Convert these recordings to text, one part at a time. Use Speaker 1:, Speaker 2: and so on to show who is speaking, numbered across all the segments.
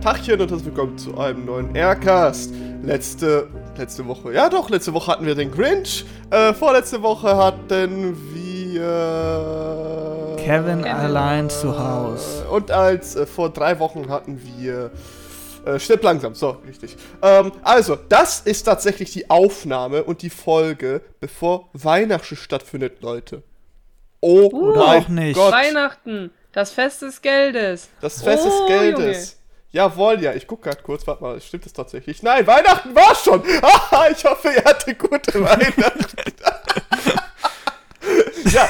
Speaker 1: Tachchen und herzlich willkommen zu einem neuen Aircast. Letzte, letzte Woche, ja doch, letzte Woche hatten wir den Grinch. Äh, vorletzte Woche hatten wir...
Speaker 2: Kevin allein zu Hause.
Speaker 1: Und als äh, vor drei Wochen hatten wir... Äh, stirb langsam, so, richtig. Ähm, also, das ist tatsächlich die Aufnahme und die Folge, bevor Weihnachten stattfindet, Leute. Oh
Speaker 2: Oder
Speaker 1: mein
Speaker 2: auch nicht.
Speaker 1: Gott.
Speaker 3: Weihnachten, das Fest des Geldes.
Speaker 1: Das Fest des
Speaker 3: Oh,
Speaker 1: Geldes. Jawohl, ja, ich guck grad kurz, warte mal, stimmt das tatsächlich? Nein, Weihnachten war schon! Haha, ich hoffe, ihr hattet gute Weihnachten. ja,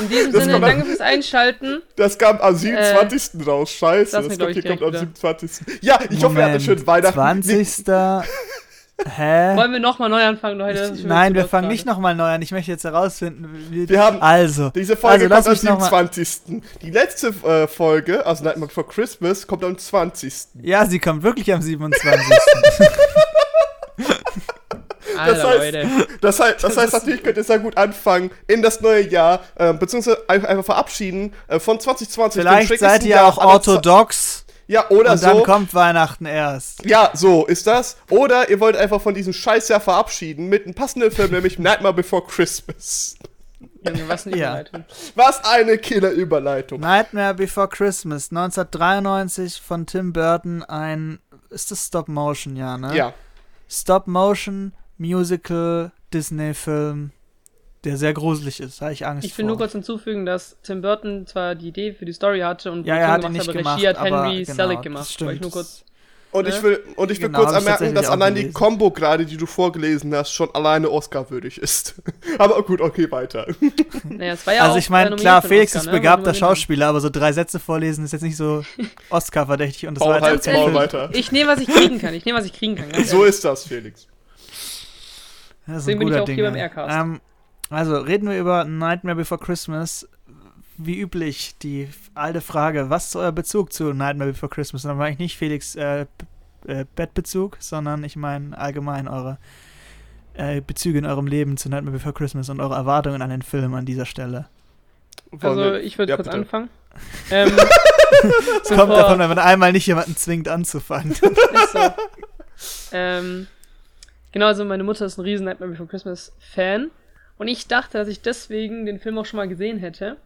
Speaker 3: In diesem
Speaker 1: Das
Speaker 3: Sinne,
Speaker 1: kommt-
Speaker 3: danke fürs Einschalten.
Speaker 1: das kam am 27. raus, scheiße. Das
Speaker 3: glaub
Speaker 1: kommt, am
Speaker 3: direkt
Speaker 1: 27. Ja, ich hoffe, ihr hattet schön Weihnachten.
Speaker 2: 20. Hä?
Speaker 3: Wollen wir nochmal neu anfangen, Leute? Schon
Speaker 2: Nein, wir fangen nicht nochmal neu an. Ich möchte jetzt herausfinden, wie.
Speaker 1: Wir haben-
Speaker 2: Also.
Speaker 1: Diese Folge
Speaker 2: also,
Speaker 1: kommt am
Speaker 2: mich noch mal-
Speaker 1: 27. Die letzte äh, Folge, also Nightmare Before Christmas, kommt am 20.
Speaker 2: Ja, sie kommt wirklich am 27.
Speaker 3: gerade.
Speaker 1: Das
Speaker 3: Alter,
Speaker 1: heißt-
Speaker 3: Leute.
Speaker 1: Das heißt, das heißt natürlich könnt ihr sehr gut anfangen in das neue Jahr, äh, beziehungsweise einfach, verabschieden äh, von 2020. dem
Speaker 2: Vielleicht seid ihr
Speaker 1: Jahr
Speaker 2: auch orthodox.
Speaker 1: Ja, oder
Speaker 2: Und dann
Speaker 1: so.
Speaker 2: kommt Weihnachten erst.
Speaker 1: Ja, so ist das. Oder ihr wollt einfach von diesem Scheißjahr verabschieden mit einem passenden Film, nämlich Nightmare Before Christmas.
Speaker 3: Junge, was eine
Speaker 2: Ja.
Speaker 3: Überleitung.
Speaker 1: Was eine Killer-Überleitung.
Speaker 2: Nightmare Before Christmas, 1993 von Tim Burton, ein. Ist das Stop Motion, ja, ne?
Speaker 1: Ja.
Speaker 2: Stop Motion, Musical, Disney-Film, der sehr gruselig ist. Da habe ich Angst
Speaker 3: Ich will nur
Speaker 2: vor.
Speaker 3: kurz hinzufügen, dass Tim Burton zwar die Idee für die Story hatte und
Speaker 2: Ja, er hat
Speaker 3: Produktion
Speaker 2: nicht
Speaker 3: aber
Speaker 2: gemacht,
Speaker 3: Regie hat Henry
Speaker 2: genau,
Speaker 3: Selick gemacht.
Speaker 2: stimmt.
Speaker 3: Ich nur kurz.
Speaker 1: Und
Speaker 3: Ne?
Speaker 1: ich will, und ich will
Speaker 2: Genau,
Speaker 1: kurz anmerken, dass allein die
Speaker 2: gelesen.
Speaker 1: Combo gerade, die du vorgelesen hast, schon alleine Oscar-würdig ist. Aber gut, okay, weiter.
Speaker 3: Naja, es war ja
Speaker 2: also ich meine, klar, Felix
Speaker 3: Oscar,
Speaker 2: ist
Speaker 3: ne?
Speaker 2: begabter Schauspieler, aber so drei Sätze vorlesen ist jetzt nicht so Oscar-verdächtig und das war auch
Speaker 1: Maul weiter.
Speaker 3: Ich nehme, was ich kriegen kann. Ich nehme, was ich kriegen kann.
Speaker 1: So ist das, Felix.
Speaker 2: Das ist
Speaker 3: Deswegen
Speaker 2: ein
Speaker 3: bin ich auch hier
Speaker 2: Ding,
Speaker 3: beim
Speaker 2: ja.
Speaker 3: Aircast.
Speaker 2: Ähm, also reden wir über Nightmare Before Christmas. Wie üblich, die alte Frage, was ist euer Bezug zu Nightmare Before Christmas? Und dann meine ich nicht Felix äh, äh, Bettbezug, sondern ich meine allgemein eure äh, Bezüge in eurem Leben zu Nightmare Before Christmas und eure Erwartungen an den Film an dieser Stelle.
Speaker 3: Also ich würde
Speaker 1: Ja,
Speaker 3: kurz
Speaker 1: bitte.
Speaker 3: anfangen. Ähm,
Speaker 2: Es kommt davon, wenn man einmal nicht jemanden zwingt anzufangen.
Speaker 3: Ist so. ähm, genau, also meine Mutter ist ein riesen Nightmare Before Christmas Fan. Und ich dachte, dass ich deswegen den Film auch schon mal gesehen hätte.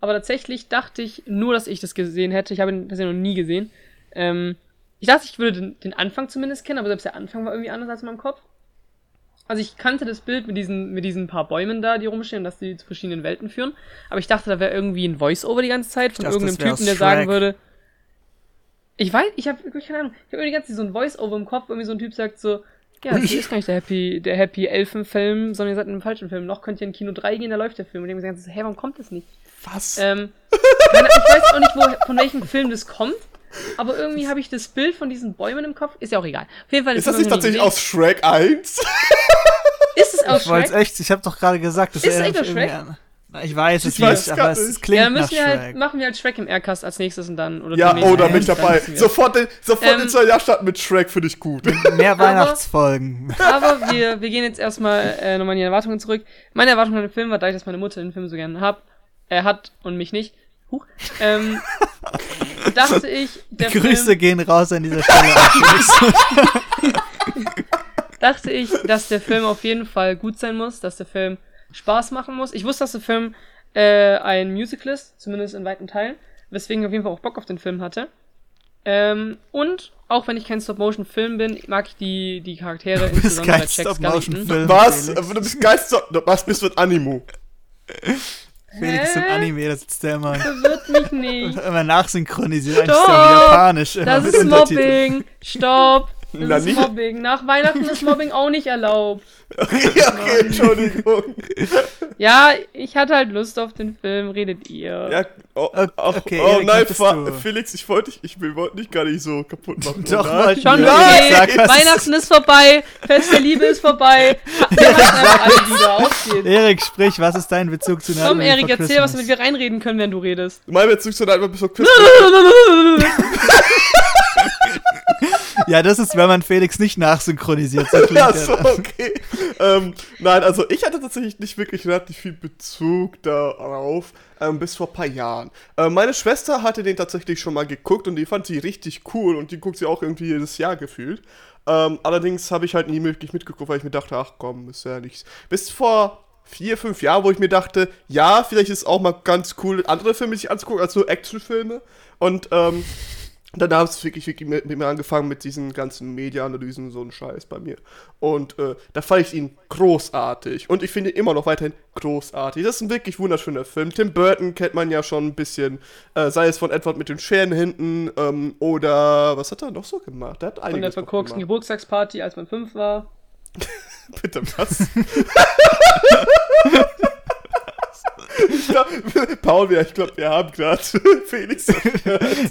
Speaker 3: Aber tatsächlich dachte ich nur, dass ich das gesehen hätte. Ich habe ihn tatsächlich noch nie gesehen. Ähm, ich dachte, ich würde den, den Anfang zumindest kennen, aber selbst der Anfang war irgendwie anders als in meinem Kopf. Also ich kannte das Bild mit diesen, mit diesen paar Bäumen da, die rumstehen, dass die zu verschiedenen Welten führen. Aber ich dachte, da wäre irgendwie ein Voice-Over die ganze Zeit von
Speaker 2: dachte,
Speaker 3: irgendeinem Typen, der sagen würde, ich weiß, ich habe wirklich keine Ahnung. Ich habe irgendwie die ganze Zeit so ein Voice-Over im Kopf, irgendwie so ein Typ sagt so, ja, das ist gar nicht der Happy, der Happy Elfen-Film, sondern ihr seid in einem falschen Film. Noch könnt ihr in Kino 3 gehen, da läuft der Film. Und ich mir so, hä, warum kommt das nicht?
Speaker 1: Was?
Speaker 3: Ähm, ich weiß auch nicht, wo, von welchem Film das kommt, aber irgendwie habe ich das Bild von diesen Bäumen im Kopf. Ist ja auch egal. Auf jeden Fall
Speaker 1: ist das
Speaker 3: Film
Speaker 1: nicht
Speaker 3: ich
Speaker 1: tatsächlich aus Shrek 1?
Speaker 3: gesehen. Ist es aus
Speaker 2: Ich
Speaker 3: Shrek?
Speaker 2: echt, ich habe doch gerade gesagt, das
Speaker 3: Ist echt aus
Speaker 2: irgendwie an- Ich weiß es
Speaker 1: Ich weiß
Speaker 2: nicht,
Speaker 1: gar
Speaker 2: aber es klingt
Speaker 3: Ja, dann
Speaker 2: nach
Speaker 3: müssen wir halt,
Speaker 2: Shrek.
Speaker 3: machen wir halt Shrek im Aircast als nächstes und dann. Oder
Speaker 1: Ja, oh, da bin ich dabei. Sofort, den, sofort
Speaker 3: Ähm,
Speaker 1: ins neue Jahr starten mit Shrek finde ich gut.
Speaker 2: Mehr Weihnachtsfolgen.
Speaker 3: Aber wir, wir gehen jetzt erstmal äh, nochmal in die Erwartungen zurück. Meine Erwartung an den Film war, dadurch, dass meine Mutter den Film so gerne hab, äh, hat und mich nicht. Huch. Ähm, dachte ich, der
Speaker 2: Grüße
Speaker 3: Film,
Speaker 2: gehen raus an dieser Stelle.
Speaker 3: dachte ich, dass der Film auf jeden Fall gut sein muss, dass der Film Spaß machen muss. Ich wusste, dass der Film äh, ein Musical ist, zumindest in weiten Teilen, weswegen ich auf jeden Fall auch Bock auf den Film hatte. Ähm, und auch wenn ich kein Stop-Motion-Film bin, mag ich die, die Charaktere,
Speaker 2: Du bist
Speaker 3: insbesondere
Speaker 2: kein
Speaker 3: Jack
Speaker 2: Stop-Motion-Film.
Speaker 3: Skellington.
Speaker 1: Was? Du bist geist Was bist du ein Animu?
Speaker 2: Felix im
Speaker 3: Hä?
Speaker 2: Anime, da sitzt der immer,
Speaker 3: Verwirrt mich nicht.
Speaker 2: immer nachsynchronisiert. Eigentlich ist der Japanisch. Immer
Speaker 3: Das
Speaker 2: mit
Speaker 3: ist. Mobbing. Stopp. Das
Speaker 1: Na,
Speaker 3: ist
Speaker 1: nicht-
Speaker 3: Mobbing. Nach Weihnachten ist Mobbing auch nicht erlaubt.
Speaker 1: Okay, okay, Entschuldigung.
Speaker 3: Ja, ich hatte halt Lust auf den Film. Redet ihr?
Speaker 1: Ja, oh,
Speaker 2: Okay,
Speaker 1: ach,
Speaker 2: okay,
Speaker 1: oh
Speaker 2: Erik,
Speaker 1: nein,
Speaker 2: du?
Speaker 1: Felix, ich wollte dich, ich wollte dich gar nicht so kaputt machen.
Speaker 2: Doch,
Speaker 1: Nein.
Speaker 2: wollten
Speaker 3: Schon
Speaker 2: wir.
Speaker 3: okay. Weihnachten ist vorbei. Fest der Liebe ist vorbei. Wir alle wieder.
Speaker 2: Erik, sprich, was ist dein Bezug zu
Speaker 3: Komm,
Speaker 2: Nightmare
Speaker 3: Erik,
Speaker 2: Before
Speaker 3: erzähl, was damit wir reinreden können, wenn du redest.
Speaker 1: Mein Bezug zu Nightmare Before Christmas.
Speaker 2: Ja, das ist, wenn man Felix nicht nachsynchronisiert. So
Speaker 1: Ja, so, okay. ähm, nein, also ich hatte tatsächlich nicht wirklich relativ viel Bezug darauf, ähm, bis vor ein paar Jahren. Ähm, meine Schwester hatte den tatsächlich schon mal geguckt und die fand sie richtig cool und die guckt sie auch irgendwie jedes Jahr gefühlt. Ähm, allerdings habe ich halt nie wirklich mitgeguckt, weil ich mir dachte, ach komm, ist ja nichts. Bis vor vier, fünf Jahren, wo ich mir dachte, ja, vielleicht ist es auch mal ganz cool, andere Filme sich anzugucken, als nur Actionfilme. Und ähm, dann habe ich wirklich, wirklich mit, mit mir angefangen mit diesen ganzen Media-Analysen, so ein Scheiß bei mir. Und äh, da fand ich ihn großartig. Und ich finde ihn immer noch weiterhin großartig. Das ist ein wirklich wunderschöner Film. Tim Burton kennt man ja schon ein bisschen, äh, sei es von Edward mit den Scheren hinten ähm, oder was hat er noch so gemacht? Er hat
Speaker 3: Von der verkorksten. Geburtstagsparty, als man fünf war.
Speaker 1: Bitte was? glaub, Paul, ja, ich glaube, wir haben gerade Felix.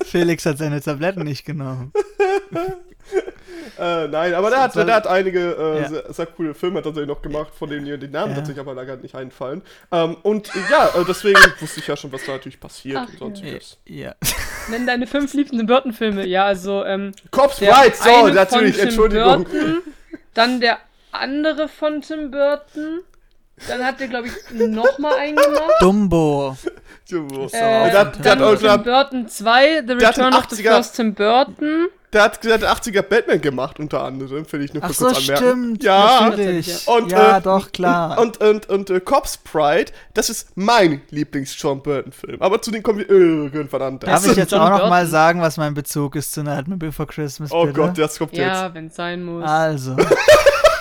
Speaker 2: Felix hat seine Tabletten nicht genommen.
Speaker 1: Äh, nein, aber der hat, der hat einige äh,
Speaker 2: Ja.
Speaker 1: sehr, sehr coole Filme tatsächlich noch gemacht, von denen mir die Namen
Speaker 2: Ja.
Speaker 1: tatsächlich aber leider nicht einfallen. Ähm, und äh, ja, äh, deswegen wusste ich ja schon, was da natürlich passiert
Speaker 3: Ach,
Speaker 1: und sonstiges.
Speaker 2: Ja.
Speaker 3: Nenn deine fünf liebsten Burton-Filme. Ja, also, ähm,
Speaker 1: Cops Right, so, natürlich, Entschuldigung.
Speaker 3: Burton, dann der andere von Tim Burton. Dann hat der, glaube ich, nochmal einen gemacht.
Speaker 2: Dumbo.
Speaker 1: So,
Speaker 3: Äh,
Speaker 1: der, hat, der,
Speaker 3: dann
Speaker 1: hat, auch- der,
Speaker 3: Tim Burton 2, The Return of the
Speaker 1: 80er
Speaker 3: First Tim Burton.
Speaker 1: der hat, der hat 80er Batman gemacht, unter anderem, finde ich nur
Speaker 2: Ach
Speaker 1: kurz
Speaker 2: so,
Speaker 1: anmerken.
Speaker 2: stimmt.
Speaker 1: Ja,
Speaker 2: natürlich.
Speaker 1: Und,
Speaker 2: ja,
Speaker 1: äh,
Speaker 2: doch, klar.
Speaker 1: Und, und, und äh, Cops Pride, das ist mein Lieblings-John Burton-Film. Aber zu dem kommen wir irgendwann anders.
Speaker 2: Darf ich jetzt
Speaker 3: John
Speaker 2: auch noch mal
Speaker 3: Burton.
Speaker 2: sagen, was mein Bezug ist zu Nightmare Before Christmas,
Speaker 1: Oh
Speaker 2: bitte?
Speaker 1: Gott, das kommt jetzt.
Speaker 3: Ja, wenn es sein muss.
Speaker 2: Also,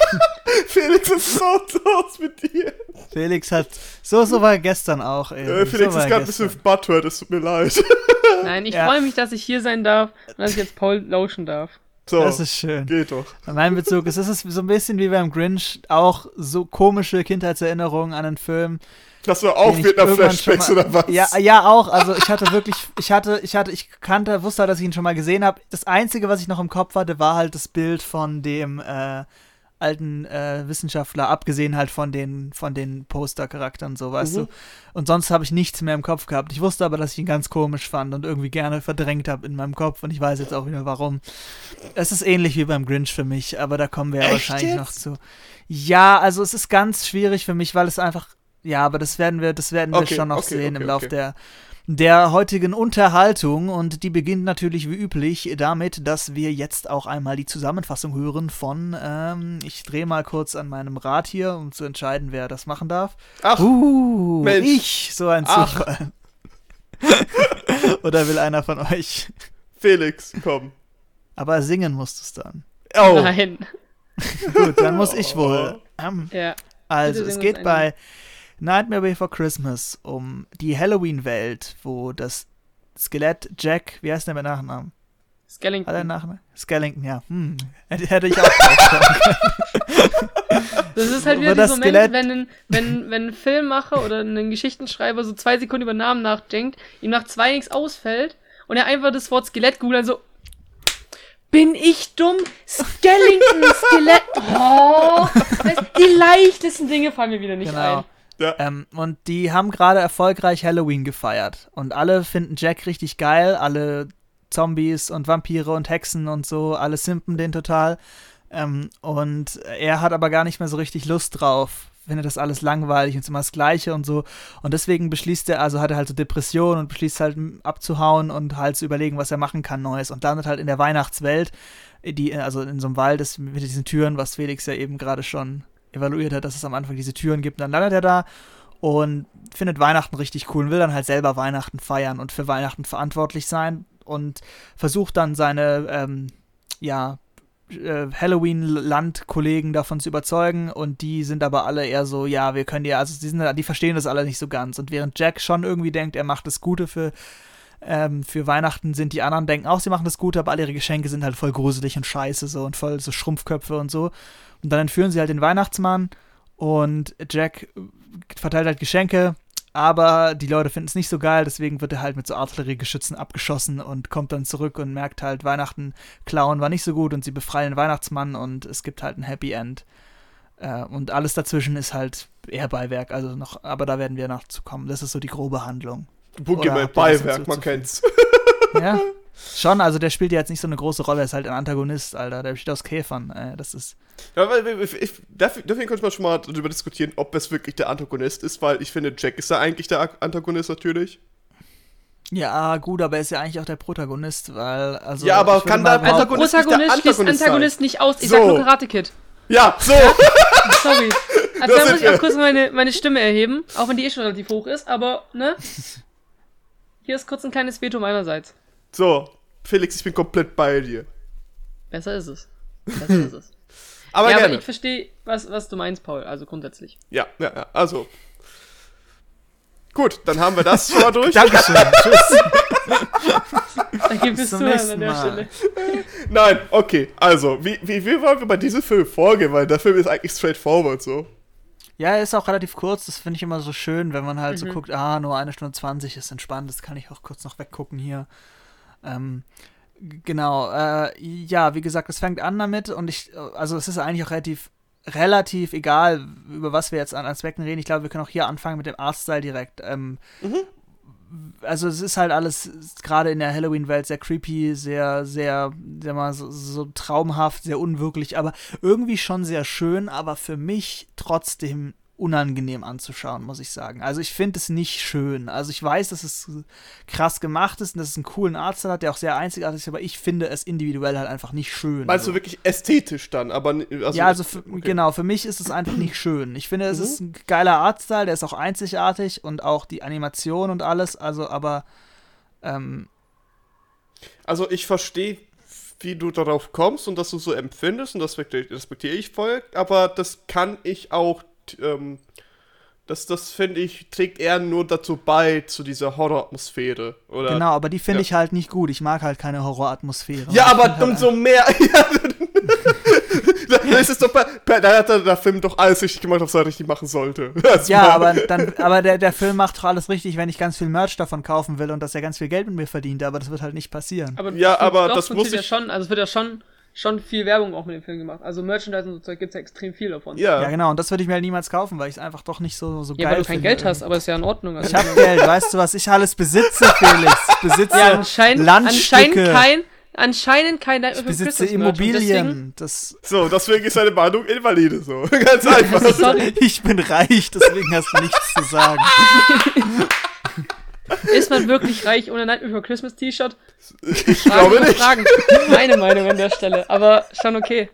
Speaker 1: Felix ist so los mit dir.
Speaker 2: Felix hat, so, so war gestern auch, ey.
Speaker 1: Äh, Felix
Speaker 2: so
Speaker 1: ist gerade ein bisschen butthurt, es tut mir leid.
Speaker 3: Nein, ich
Speaker 2: Ja.
Speaker 3: freue mich, dass ich hier sein darf und dass ich jetzt Paul lauschen darf.
Speaker 1: So,
Speaker 2: Das ist schön.
Speaker 1: geht doch.
Speaker 2: Mein Bezug ist, es ist so ein bisschen wie beim Grinch, auch so komische Kindheitserinnerungen an einen Film.
Speaker 1: Das war auch Vietnam-Flashbacks oder was?
Speaker 2: Ja, ja, auch. Also ich hatte wirklich, ich hatte, ich hatte, ich kannte, wusste, halt, dass ich ihn schon mal gesehen habe. Das Einzige, was ich noch im Kopf hatte, war halt das Bild von dem äh, alten äh, Wissenschaftler, abgesehen halt von den, von den Poster-Charakteren, so, weißt
Speaker 1: Mhm.
Speaker 2: du. Und sonst habe ich nichts mehr im Kopf gehabt. Ich wusste aber, dass ich ihn ganz komisch fand und irgendwie gerne verdrängt habe in meinem Kopf und ich weiß jetzt auch wieder warum. Es ist ähnlich wie beim Grinch für mich, aber da kommen wir ja
Speaker 1: Echt
Speaker 2: wahrscheinlich
Speaker 1: jetzt?
Speaker 2: noch zu. Ja, also es ist ganz schwierig für mich, weil es einfach, ja, aber das werden wir, das werden wir
Speaker 1: Okay,
Speaker 2: schon noch
Speaker 1: okay,
Speaker 2: sehen
Speaker 1: okay,
Speaker 2: im Lauf der der heutigen Unterhaltung und die beginnt natürlich wie üblich damit, dass wir jetzt auch einmal die Zusammenfassung hören von, ähm, ich drehe mal kurz an meinem Rad hier, um zu entscheiden, wer das machen darf.
Speaker 1: Ach,
Speaker 2: Uh,
Speaker 1: Mensch.
Speaker 2: ich, so ein
Speaker 1: Ach.
Speaker 2: Zufall. Oder will einer von euch?
Speaker 1: Felix, komm.
Speaker 2: Aber singen musst du es dann.
Speaker 1: Oh,
Speaker 3: Nein.
Speaker 2: Gut, dann muss ich wohl. Ähm,
Speaker 3: Ja.
Speaker 2: Also, es geht bei Nightmare Before Christmas um die Halloween-Welt, wo das Skelett Jack, wie heißt der mit Nachnamen? Hat er
Speaker 3: Skellington.
Speaker 2: Nachnamen? Skellington, ja. Hm. Hätte ich auch.
Speaker 3: Das ist halt wieder dieser Moment, wenn ein, wenn, wenn ein Filmmacher oder ein Geschichtenschreiber so zwei Sekunden über Namen nachdenkt, ihm nach zwei nichts ausfällt und er einfach das Wort Skelett googelt, so. Bin ich dumm? Skellington, Skelett. Oh, die leichtesten Dinge fallen mir wieder nicht
Speaker 2: Genau.
Speaker 3: ein.
Speaker 1: Ja.
Speaker 2: Ähm, und die haben gerade erfolgreich Halloween gefeiert. Und alle finden Jack richtig geil. Alle Zombies und Vampire und Hexen und so, alle simpen den total. Ähm, und er hat aber gar nicht mehr so richtig Lust drauf. Findet das alles langweilig und ist immer das Gleiche und so. Und deswegen beschließt er, also hat er halt so Depressionen und beschließt halt abzuhauen und halt zu überlegen, was er machen kann Neues. Und landet halt in der Weihnachtswelt, die, also in so einem Wald ist mit diesen Türen, was Felix ja eben gerade schon evaluiert hat, dass es am Anfang diese Türen gibt. Dann landet er da und findet Weihnachten richtig cool und will dann halt selber Weihnachten feiern und für Weihnachten verantwortlich sein und versucht dann seine, ähm, ja, äh, Halloween-Land-Kollegen davon zu überzeugen und die sind aber alle eher so, ja, wir können ja, also die, sind, die verstehen das alle nicht so ganz und während Jack schon irgendwie denkt, er macht das Gute für ähm, für Weihnachten sind die anderen denken auch, sie machen das Gute, aber alle ihre Geschenke sind halt voll gruselig und scheiße so und voll so Schrumpfköpfe und so. Und dann entführen sie halt den Weihnachtsmann und Jack verteilt halt Geschenke, aber die Leute finden es nicht so geil, deswegen wird er halt mit so Artilleriegeschützen abgeschossen und kommt dann zurück und merkt halt, Weihnachten klauen war nicht so gut und sie befreien den Weihnachtsmann und es gibt halt ein Happy End. Äh, und alles dazwischen ist halt eher Beiwerk, also noch, aber da werden wir noch zu kommen. Das ist so die grobe Handlung. Was
Speaker 1: Beiwerk, man kennt's.
Speaker 2: Ja? Schon, also der spielt ja jetzt nicht so eine große Rolle, er ist halt ein Antagonist, Alter. Der besteht aus Käfern. Äh, das ist.
Speaker 1: Ja, weil, ich, ich, deswegen könnte man schon mal darüber diskutieren, ob es wirklich der Antagonist ist, weil ich finde, Jack ist da eigentlich der Antagonist natürlich.
Speaker 2: Ja, gut, aber er ist ja eigentlich auch der Protagonist, weil. Also,
Speaker 1: ja, aber kann der
Speaker 3: Protagonist, also Protagonist nicht der Antagonist, Antagonist nicht aus. Ich so. sag nur Karate Kid.
Speaker 1: Ja, so.
Speaker 3: Sorry. Also da muss ich auch kurz meine, meine Stimme erheben, auch wenn die eh schon relativ hoch ist, aber, ne? Hier ist kurz ein kleines Veto meinerseits.
Speaker 1: So, Felix, ich bin komplett bei dir.
Speaker 3: Besser ist es. Besser ist es.
Speaker 1: aber
Speaker 3: ja,
Speaker 1: gerne.
Speaker 3: aber ich verstehe, was, was du meinst, Paul, also grundsätzlich.
Speaker 1: Ja, ja, ja, also. Gut, dann haben wir das schon mal durch.
Speaker 2: Dankeschön. Tschüss.
Speaker 3: Danke fürs Zuhören an der Stelle.
Speaker 1: Nein, okay, also, wie, wie, wie wollen wir bei diesem Film vorgehen? Weil der Film ist eigentlich straightforward so.
Speaker 2: Ja, er ist auch relativ kurz, das finde ich immer so schön, wenn man halt mhm. so guckt, ah, nur eine Stunde 20 ist entspannt, das kann ich auch kurz noch weggucken hier. Ähm, genau, äh, ja, wie gesagt, es fängt an damit und ich, also es ist eigentlich auch relativ, relativ egal, über was wir jetzt an Aspekten reden. Ich glaube, wir können auch hier anfangen mit dem Artstyle direkt. Ähm, mhm also es ist halt alles gerade in der Halloween-Welt sehr creepy, sehr, sehr, sehr mal so, so, traumhaft, sehr unwirklich, aber irgendwie schon sehr schön, aber für mich trotzdem unangenehm anzuschauen, muss ich sagen. Also ich finde es nicht schön. Also ich weiß, dass es krass gemacht ist und dass es einen coolen Arzt hat, der auch sehr einzigartig ist, aber ich finde es individuell halt einfach nicht schön.
Speaker 1: Meinst also. du wirklich ästhetisch dann? Aber
Speaker 2: also, ja, also für, okay. genau, für mich ist es einfach nicht schön. Ich finde, es mhm. ist ein geiler Artstyle, der ist auch einzigartig und auch die Animation und alles, also aber ähm,
Speaker 1: also ich verstehe wie du darauf kommst und dass du so empfindest und das respektiere ich voll, aber das kann ich auch ähm, das, das finde ich, trägt eher nur dazu bei, zu dieser Horroratmosphäre.
Speaker 2: Genau, aber die finde ja. ich halt nicht gut. Ich mag halt keine Horroratmosphäre.
Speaker 1: Ja, aber halt umso mehr. da ist es doch bei, da hat der Film doch alles richtig gemacht, was er richtig machen sollte.
Speaker 2: ja, aber, dann, aber der, der Film macht doch alles richtig, wenn ich ganz viel Merch davon kaufen will und dass er ganz viel Geld mit mir verdient, aber das wird halt nicht passieren.
Speaker 1: Aber ja, aber das muss ich
Speaker 3: ja schon, also es wird ja schon schon viel Werbung auch mit dem Film gemacht. Also Merchandise und so Zeug gibt es ja extrem viel davon.
Speaker 2: Ja. ja, genau. Und das würde ich mir halt niemals kaufen, weil ich es einfach doch nicht so, so
Speaker 3: ja,
Speaker 2: geil
Speaker 3: finde. Ja, weil du kein. Geld hast, aber ist ja in Ordnung.
Speaker 2: Also ich habe Geld. Weißt du, was ich alles besitze, Felix? Ich besitze ja, anscheinend, Landstücke.
Speaker 3: Anscheinend kein, anscheinend kein
Speaker 2: Ich besitze Immobilien. Das
Speaker 1: so, deswegen ist deine Meinung invalide so. Ganz einfach.
Speaker 2: ich bin reich, deswegen hast du nichts zu sagen.
Speaker 3: Ist man wirklich reich ohne Nightmare Before Christmas T-Shirt?
Speaker 1: Ich glaube nicht. Fragen.
Speaker 3: Meine Meinung an der Stelle, aber schon okay.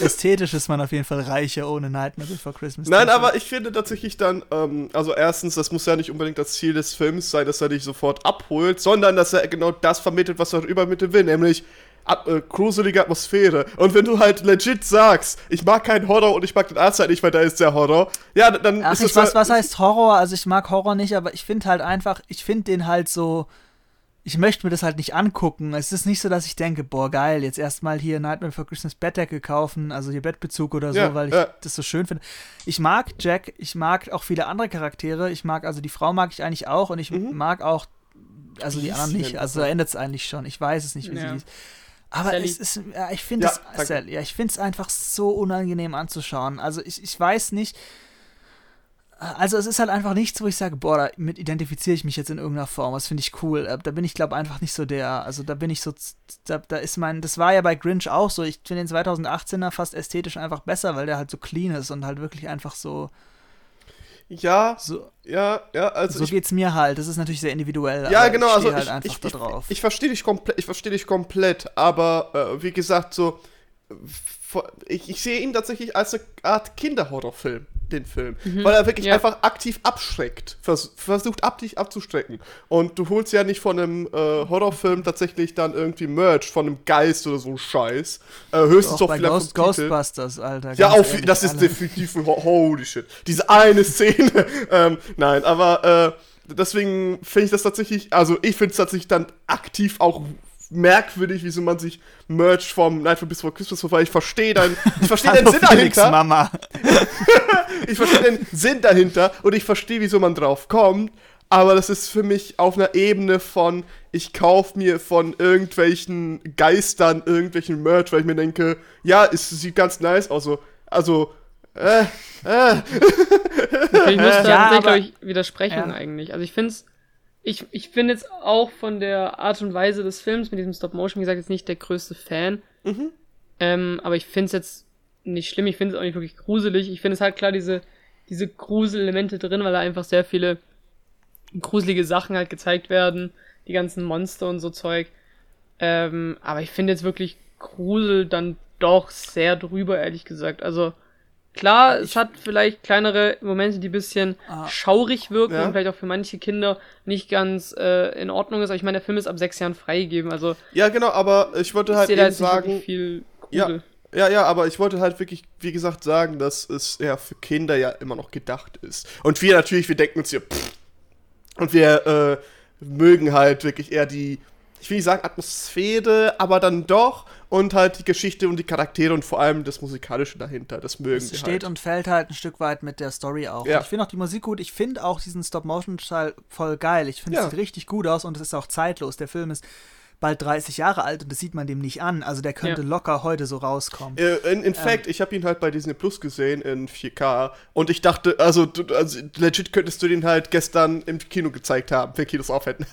Speaker 2: Ästhetisch ist man auf jeden Fall reicher ohne Nightmare Before Christmas.
Speaker 1: Nein, aber ich finde tatsächlich dann, ähm, also erstens, das muss ja nicht unbedingt das Ziel des Films sein, dass er dich sofort abholt, sondern dass er genau das vermittelt, was er übermitteln will, nämlich At äh, gruselige Atmosphäre. Und wenn du halt legit sagst, ich mag keinen Horror und ich mag den Arzt halt nicht, weil da ist der Horror, ja, dann
Speaker 2: Ach,
Speaker 1: ist
Speaker 2: das. Was, was heißt Horror? Also ich mag Horror nicht, aber ich finde halt einfach, ich finde den halt so. Ich möchte mir das halt nicht angucken. Es ist nicht so, dass ich denke, boah, geil, jetzt erstmal hier Nightmare for Christmas Bettdecke kaufen, also hier Bettbezug oder so, ja, weil ich ja. das so schön finde. Ich mag Jack, ich mag auch viele andere Charaktere. Ich mag, also die Frau mag ich eigentlich auch und ich mhm. mag auch, also die anderen nicht. Also da endet es eigentlich schon. Ich weiß es nicht, wie ja. sie ist. Aber Sally. es ist, ja, ich finde ja, es, ja, ich finde es einfach so unangenehm anzuschauen. Also ich, ich weiß nicht. Also es ist halt einfach nichts, wo ich sage, boah, damit identifiziere ich mich jetzt in irgendeiner Form. Das finde ich cool. Äh, da bin ich, glaube einfach nicht so der. Also da bin ich so, da, da ist mein, das war ja bei Grinch auch so. Ich finde den 2018er fast ästhetisch einfach besser, weil der halt so clean ist und halt wirklich einfach so
Speaker 1: ja, so, ja, ja, also.
Speaker 2: So ich, geht's mir halt. Das ist natürlich sehr individuell.
Speaker 1: Ja, genau,
Speaker 2: ich
Speaker 1: also
Speaker 2: halt
Speaker 1: ich,
Speaker 2: einfach
Speaker 1: ich,
Speaker 2: da drauf.
Speaker 1: Ich, ich verstehe dich komplett, ich verstehe dich komplett, aber äh, wie gesagt, so ich, ich sehe ihn tatsächlich als eine Art Kinderhorrorfilm den Film. Mhm. Weil er wirklich ja. einfach aktiv abschreckt. Vers versucht aktiv abzuschrecken. Und du holst ja nicht von einem äh, Horrorfilm tatsächlich dann irgendwie Merch von einem Geist oder so Scheiß. Äh, höchstens doch
Speaker 2: vielleicht Ghost, Ghostbusters, Alter.
Speaker 1: Ja, auf, das ist definitiv holy shit. Diese eine Szene. ähm, nein, aber äh, deswegen finde ich das tatsächlich, also ich finde es tatsächlich dann aktiv auch merkwürdig, wieso man sich Merch vom Nightmare Before Christmas weil ich verstehe dann, ich verstehe den Sinn Felix, dahinter.
Speaker 2: Mama.
Speaker 1: ich verstehe den Sinn dahinter und ich verstehe, wieso man drauf kommt, aber das ist für mich auf einer Ebene von, ich kaufe mir von irgendwelchen Geistern irgendwelchen Merch, weil ich mir denke, ja, es sieht ganz nice aus, also, also äh,
Speaker 3: äh. Ich muss da ja, glaube ich, widersprechen ja. eigentlich. Also ich finde es ich, ich bin jetzt auch von der Art und Weise des Films mit diesem Stop-Motion, wie gesagt, jetzt nicht der größte Fan.
Speaker 1: Mhm.
Speaker 3: Ähm, aber ich finde es jetzt nicht schlimm, ich finde es auch nicht wirklich gruselig. Ich finde es halt klar diese, diese Gruselelemente drin, weil da einfach sehr viele gruselige Sachen halt gezeigt werden. Die ganzen Monster und so Zeug. Ähm, aber ich finde jetzt wirklich Grusel dann doch sehr drüber, ehrlich gesagt. Also, klar, es hat vielleicht kleinere Momente, die ein bisschen
Speaker 2: Ah.
Speaker 3: schaurig wirken
Speaker 1: Ja.
Speaker 3: und vielleicht auch für manche Kinder nicht ganz äh, in Ordnung ist. Aber ich meine, der Film ist ab sechs Jahren freigegeben. Also,
Speaker 1: Ja, genau, aber ich wollte
Speaker 3: ich
Speaker 1: halt eben sagen,
Speaker 3: viel
Speaker 1: Ja. Ja, ja, aber ich wollte halt wirklich, wie gesagt, sagen, dass es ja für Kinder ja immer noch gedacht ist. Und wir natürlich, wir denken uns hier, pff, und wir äh, mögen halt wirklich eher die, ich will nicht sagen Atmosphäre, aber dann doch und halt die Geschichte und die Charaktere und vor allem das Musikalische dahinter, das mögen
Speaker 2: Es
Speaker 1: wir
Speaker 2: steht
Speaker 1: halt.
Speaker 2: und fällt halt ein Stück weit mit der Story auch.
Speaker 1: Ja.
Speaker 2: Ich finde auch die Musik gut. Ich finde auch diesen Stop-Motion-Style voll geil. Ich finde,
Speaker 1: Ja.
Speaker 2: es sieht richtig gut aus und es ist auch zeitlos. Der Film ist bald 30 Jahre alt und das sieht man dem nicht an. Also der könnte
Speaker 3: Ja.
Speaker 2: locker heute so rauskommen.
Speaker 1: Äh, in, in fact, ich habe ihn halt bei Disney Plus gesehen in 4K und ich dachte, also, du, also legit könntest du den halt gestern im Kino gezeigt haben, wenn Kinos auf hätten.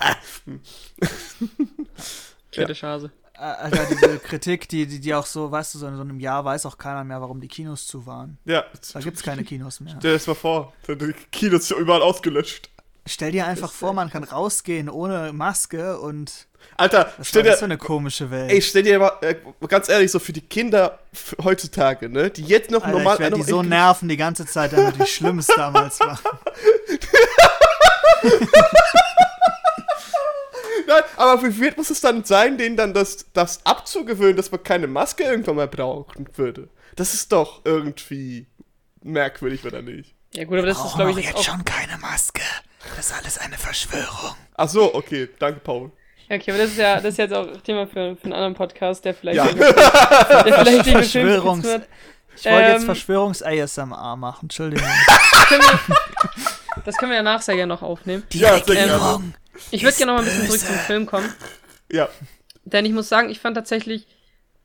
Speaker 3: Kritische Hase.
Speaker 2: Alter, diese Kritik, die, die, die auch so, weißt du, so in so einem Jahr weiß auch keiner mehr, warum die Kinos zu waren.
Speaker 1: ja,
Speaker 2: Da gibt es keine Kinos mehr.
Speaker 1: Stell dir das mal vor, die Kinos sind überall ausgelöscht.
Speaker 2: Stell dir einfach vor, man kann rausgehen ohne Maske und
Speaker 1: Alter,
Speaker 2: was
Speaker 1: stell
Speaker 2: war das für
Speaker 1: dir,
Speaker 2: eine komische Welt.
Speaker 1: ey, stell dir mal, äh, ganz ehrlich, so für die Kinder heutzutage, ne, die jetzt noch
Speaker 2: Alter,
Speaker 1: normal,
Speaker 2: ich werde die so nerven die ganze Zeit, damit wie schlimm es damals war.
Speaker 1: Nein, aber wie wird muss es dann sein, denen dann das, das abzugewöhnen, dass man keine Maske irgendwann mal brauchen würde? Das ist doch irgendwie merkwürdig, oder nicht?
Speaker 3: Ja gut, aber das ist, glaube ich, jetzt
Speaker 2: jetzt
Speaker 3: auch
Speaker 2: schon keine Maske. Das ist alles eine Verschwörung.
Speaker 1: Ach so, okay, danke, Paul.
Speaker 3: Ja, okay, aber das ist ja, das ist jetzt auch Thema für, für einen anderen Podcast, der vielleicht,
Speaker 1: Ja.
Speaker 3: mit- der vielleicht zu
Speaker 2: Verschwörungs-. Ich wollte jetzt
Speaker 3: Ähm.
Speaker 2: Verschwörungs-ASMR machen, Entschuldigung.
Speaker 3: Das können wir ja nachher gerne noch aufnehmen.
Speaker 1: Ja, sehr gerne.
Speaker 2: Regierung.
Speaker 3: Ich würde gerne noch mal ein bisschen zurück
Speaker 2: böse.
Speaker 3: zum Film kommen.
Speaker 1: Ja,
Speaker 3: Denn ich muss sagen, ich fand tatsächlich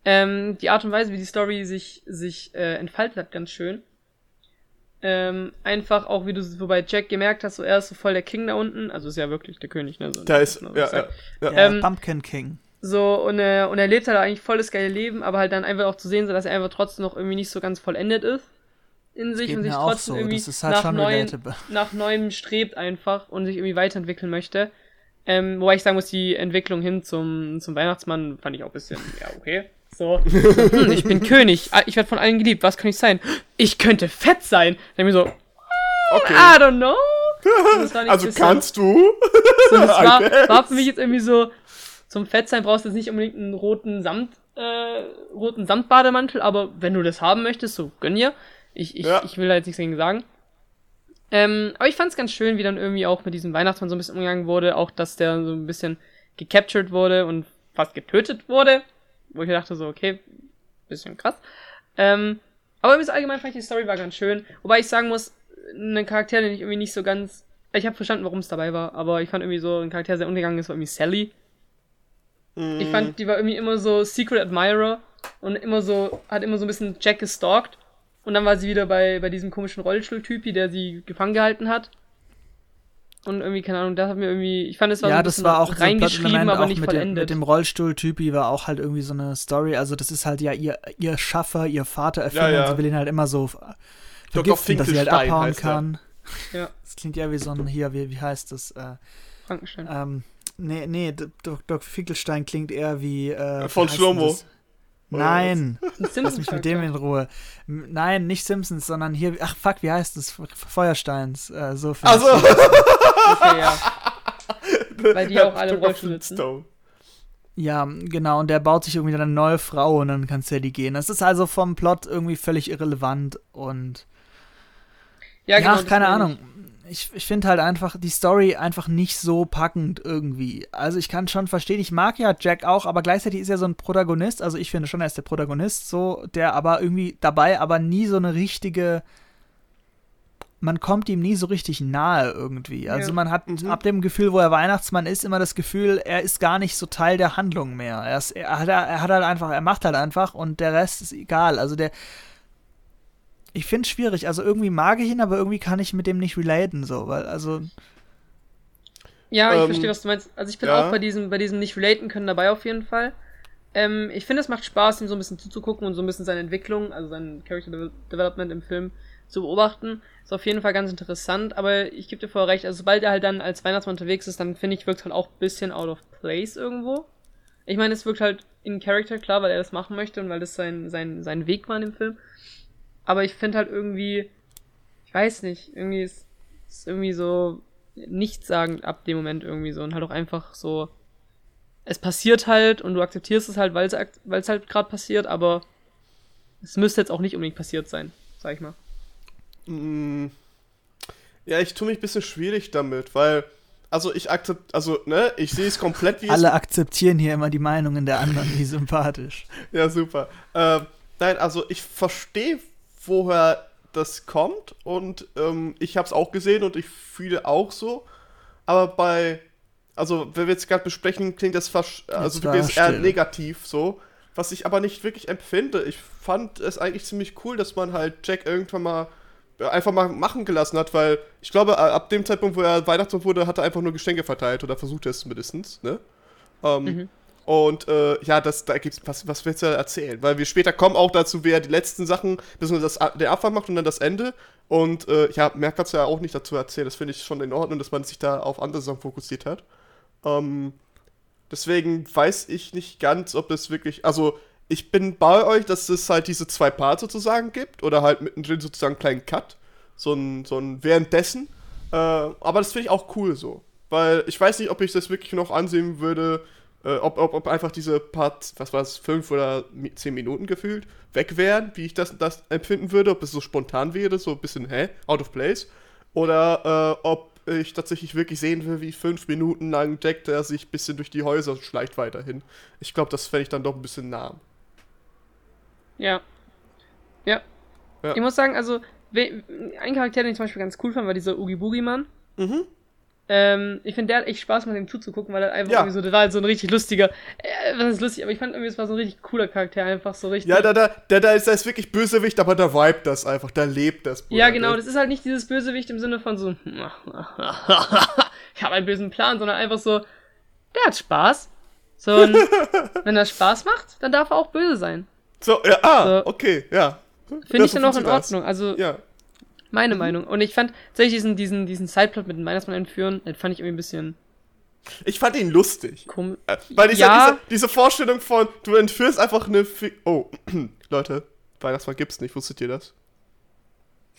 Speaker 3: ähm, die Art und Weise, wie die Story sich, sich äh, entfaltet hat, ganz schön. Ähm, einfach auch, wie du so bei Jack gemerkt hast, so er ist so voll der King da unten. Also ist ja wirklich der König, ne? So,
Speaker 1: da ist,
Speaker 3: so
Speaker 1: ja, ja. Ja,
Speaker 3: Ähm,
Speaker 2: Pumpkin King.
Speaker 3: So, und, äh, und er lebt halt eigentlich voll das geile Leben, aber halt dann einfach auch zu sehen, so dass er einfach trotzdem noch irgendwie nicht so ganz vollendet ist in sich und sich trotzdem
Speaker 2: so.
Speaker 3: irgendwie
Speaker 2: halt
Speaker 3: nach, neuen, nach neuem strebt einfach und sich irgendwie weiterentwickeln möchte. Ähm, wobei ich sagen muss, die Entwicklung hin zum, zum Weihnachtsmann fand ich auch ein bisschen, ja, okay. So, hm, ich bin König, ah, ich werde von allen geliebt, was kann ich sein? Ich könnte fett sein. Dann bin ich so,
Speaker 1: Okay.
Speaker 3: I don't know.
Speaker 1: Also
Speaker 3: bisschen-
Speaker 1: kannst du?
Speaker 3: so, das war, war für mich jetzt irgendwie so, zum Fettsein brauchst du jetzt nicht unbedingt einen roten Samt, äh, roten Samtbademantel, aber wenn du das haben möchtest, so gönn dir. Ich, ich,
Speaker 1: Ja.
Speaker 3: ich will da jetzt nichts gegen sagen. Ähm, aber ich fand's ganz schön, wie dann irgendwie auch mit diesem Weihnachtsmann so ein bisschen umgegangen wurde, auch dass der so ein bisschen gecaptured wurde und fast getötet wurde. Wo ich dachte so, okay, bisschen krass. Ähm, aber bis allgemein fand ich die Story war ganz schön. Wobei ich sagen muss, ein Charakter, den ich irgendwie nicht so ganz. Ich habe verstanden, warum es dabei war, aber ich fand irgendwie so ein Charakter, der sehr untergegangen ist, war irgendwie Sally.
Speaker 1: Mhm.
Speaker 3: Ich fand, die war irgendwie immer so Secret Admirer und immer so, hat immer so ein bisschen Jack gestalkt. Und dann war sie wieder bei, bei diesem komischen Rollstuhltypi, der sie gefangen gehalten hat. Und irgendwie, keine Ahnung, da hat mir irgendwie, ich fand, es war so
Speaker 2: Ja,
Speaker 3: ein
Speaker 2: das
Speaker 3: bisschen
Speaker 2: war auch so ein
Speaker 3: reingeschrieben,
Speaker 2: Plot-Element
Speaker 3: aber
Speaker 2: auch
Speaker 3: nicht
Speaker 2: mit dem,
Speaker 3: vollendet.
Speaker 2: mit dem Rollstuhl-Typi war auch halt irgendwie so eine Story. Also das ist halt ja ihr, ihr Schaffer, ihr Vater erfinden
Speaker 1: Ja, ja.
Speaker 2: und sie will ihn halt immer so
Speaker 1: Dr.
Speaker 2: vergiften, dass sie halt abhauen kann.
Speaker 3: Ja.
Speaker 2: Das klingt ja wie so ein, hier, wie, wie heißt das? Äh,
Speaker 3: Frankenstein.
Speaker 2: ähm, nee, nee, Dr. Finkelstein klingt eher wie, äh,
Speaker 1: Von Schlomo.
Speaker 2: das? Nein,
Speaker 3: Ein
Speaker 2: lass mich mit dem in Ruhe. Nein, nicht Simpsons, sondern hier, ach fuck, wie heißt das? F- Feuersteins, äh, so viel.
Speaker 1: Also,
Speaker 3: Okay, ja. Weil die auch alle. Rollstuhl sitzen.
Speaker 2: Ja, genau, und der baut sich irgendwie dann eine neue Frau und dann kannst du ja die gehen. Das ist also vom Plot irgendwie völlig irrelevant und
Speaker 3: Ja, genau, das
Speaker 2: keine Ahnung. Ich, ich finde halt einfach die Story einfach nicht so packend irgendwie. Also ich kann schon verstehen, ich mag ja Jack auch, aber gleichzeitig ist er so ein Protagonist. Also ich finde schon, er ist der Protagonist, so, der aber irgendwie dabei, aber nie so eine richtige. Man kommt ihm nie so richtig nahe irgendwie. Also man hat
Speaker 1: Mhm.
Speaker 2: ab dem Gefühl, wo er Weihnachtsmann ist, immer das Gefühl, er ist gar nicht so Teil der Handlung mehr. Er, ist, er, hat, er hat halt einfach, er macht halt einfach und der Rest ist egal. Also der, ich finde es schwierig. Also irgendwie mag ich ihn, aber irgendwie kann ich mit dem nicht relaten, so, weil, also.
Speaker 3: Ja, ich
Speaker 1: Ähm,
Speaker 3: verstehe, was du meinst. Also ich bin
Speaker 1: ja.
Speaker 3: auch bei diesem, bei diesem nicht relaten können dabei auf jeden Fall. Ähm, ich finde, es macht Spaß, ihm so ein bisschen zuzugucken und so ein bisschen seine Entwicklung, also sein Character Devel- Development im Film zu beobachten. Ist auf jeden Fall ganz interessant, aber ich gebe dir voll recht, also sobald er halt dann als Weihnachtsmann unterwegs ist, dann finde ich, wirkt halt auch ein bisschen out of place irgendwo. Ich meine, es wirkt halt in Character, klar, weil er das machen möchte und weil das sein, sein, sein Weg war in dem Film. Aber ich finde halt irgendwie, ich weiß nicht, irgendwie ist, ist irgendwie so nichtssagend ab dem Moment irgendwie so und halt auch einfach so, es passiert halt und du akzeptierst es halt, weil es ak- weil es halt gerade passiert, aber es müsste jetzt auch nicht unbedingt passiert sein, sag ich mal.
Speaker 1: Mm, Ja, ich tue mich ein bisschen schwierig damit, weil, also ich akzept, also, ne, ich sehe es komplett wie
Speaker 2: Alle akzeptieren hier immer die Meinungen der anderen, wie sympathisch.
Speaker 1: Ja, super. Ähm, nein, also ich verstehe, woher das kommt und ähm, ich habe es auch gesehen und ich fühle auch so, aber bei, also wenn wir jetzt gerade besprechen, klingt das fast, also bist eher
Speaker 2: still.
Speaker 1: negativ so, was ich aber nicht wirklich empfinde. Ich fand es eigentlich ziemlich cool, dass man halt Jack irgendwann mal äh, einfach mal machen gelassen hat, weil ich glaube, ab dem Zeitpunkt, wo er Weihnachtsmann wurde, hat er einfach nur Geschenke verteilt oder versucht es mindestens, ne? Ähm,
Speaker 3: Mhm.
Speaker 1: Und äh, ja, das, da gibt's, was, was willst du da erzählen? Weil wir später kommen auch dazu, wer die letzten Sachen, beziehungsweise das, der Anfang macht und dann das Ende. Und äh, ja, mehr kannst du ja auch nicht dazu erzählen. Das finde ich schon in Ordnung, dass man sich da auf andere Sachen fokussiert hat. Ähm, deswegen weiß ich nicht ganz, ob es wirklich. Also, ich bin bei euch, dass es halt diese zwei Parts sozusagen gibt. Oder halt mittendrin sozusagen einen kleinen Cut. So ein, so ein währenddessen. Äh, aber das finde ich auch cool so. Weil ich weiß nicht, ob ich das wirklich noch ansehen würde, äh, ob, ob, ob einfach diese Part, was war es, fünf oder zehn Minuten gefühlt, weg wären, wie ich das, das empfinden würde, ob es so spontan wäre, so ein bisschen, hä, out of place. Oder äh, ob ich tatsächlich wirklich sehen will, wie fünf Minuten lang Jack, der sich ein bisschen durch die Häuser schleicht weiterhin. Ich glaube, das fände ich dann doch ein bisschen nah.
Speaker 3: Ja. Ja.
Speaker 1: Ja.
Speaker 3: Ich muss sagen, also, ein Charakter, den ich zum Beispiel ganz cool fand, war dieser Oogie Boogie Mann.
Speaker 1: Mhm.
Speaker 3: Ähm, ich finde, der hat echt Spaß mit dem zuzugucken, weil er einfach
Speaker 1: Ja.
Speaker 3: irgendwie so, der war halt so ein richtig lustiger, äh, was ist lustig, aber ich fand irgendwie, es war so ein richtig cooler Charakter, einfach so richtig.
Speaker 1: Ja, da, da, da, da ist, da ist wirklich Bösewicht, aber da vibe das einfach, da lebt das. Bruder.
Speaker 3: Ja, genau, das ist halt nicht dieses Bösewicht im Sinne von so, ich habe einen bösen Plan, sondern einfach so, der hat Spaß. So, und wenn er Spaß macht, dann darf er auch böse sein.
Speaker 1: So, ja, ah,
Speaker 3: So.
Speaker 1: okay, ja.
Speaker 3: Finde ich dann auch in Ordnung. Also,
Speaker 1: Ja.
Speaker 3: Meine Meinung. Und ich fand tatsächlich diesen, diesen, diesen Sideplot mit dem Weihnachtsmann entführen, den fand ich irgendwie ein bisschen
Speaker 1: Ich fand ihn lustig.
Speaker 3: komisch.
Speaker 1: Äh, Weil dieser,
Speaker 3: Ja.
Speaker 1: diese, diese Vorstellung von, du entführst einfach eine. Fi oh, Leute, Weihnachtsmann gibt's nicht, wusstet ihr das?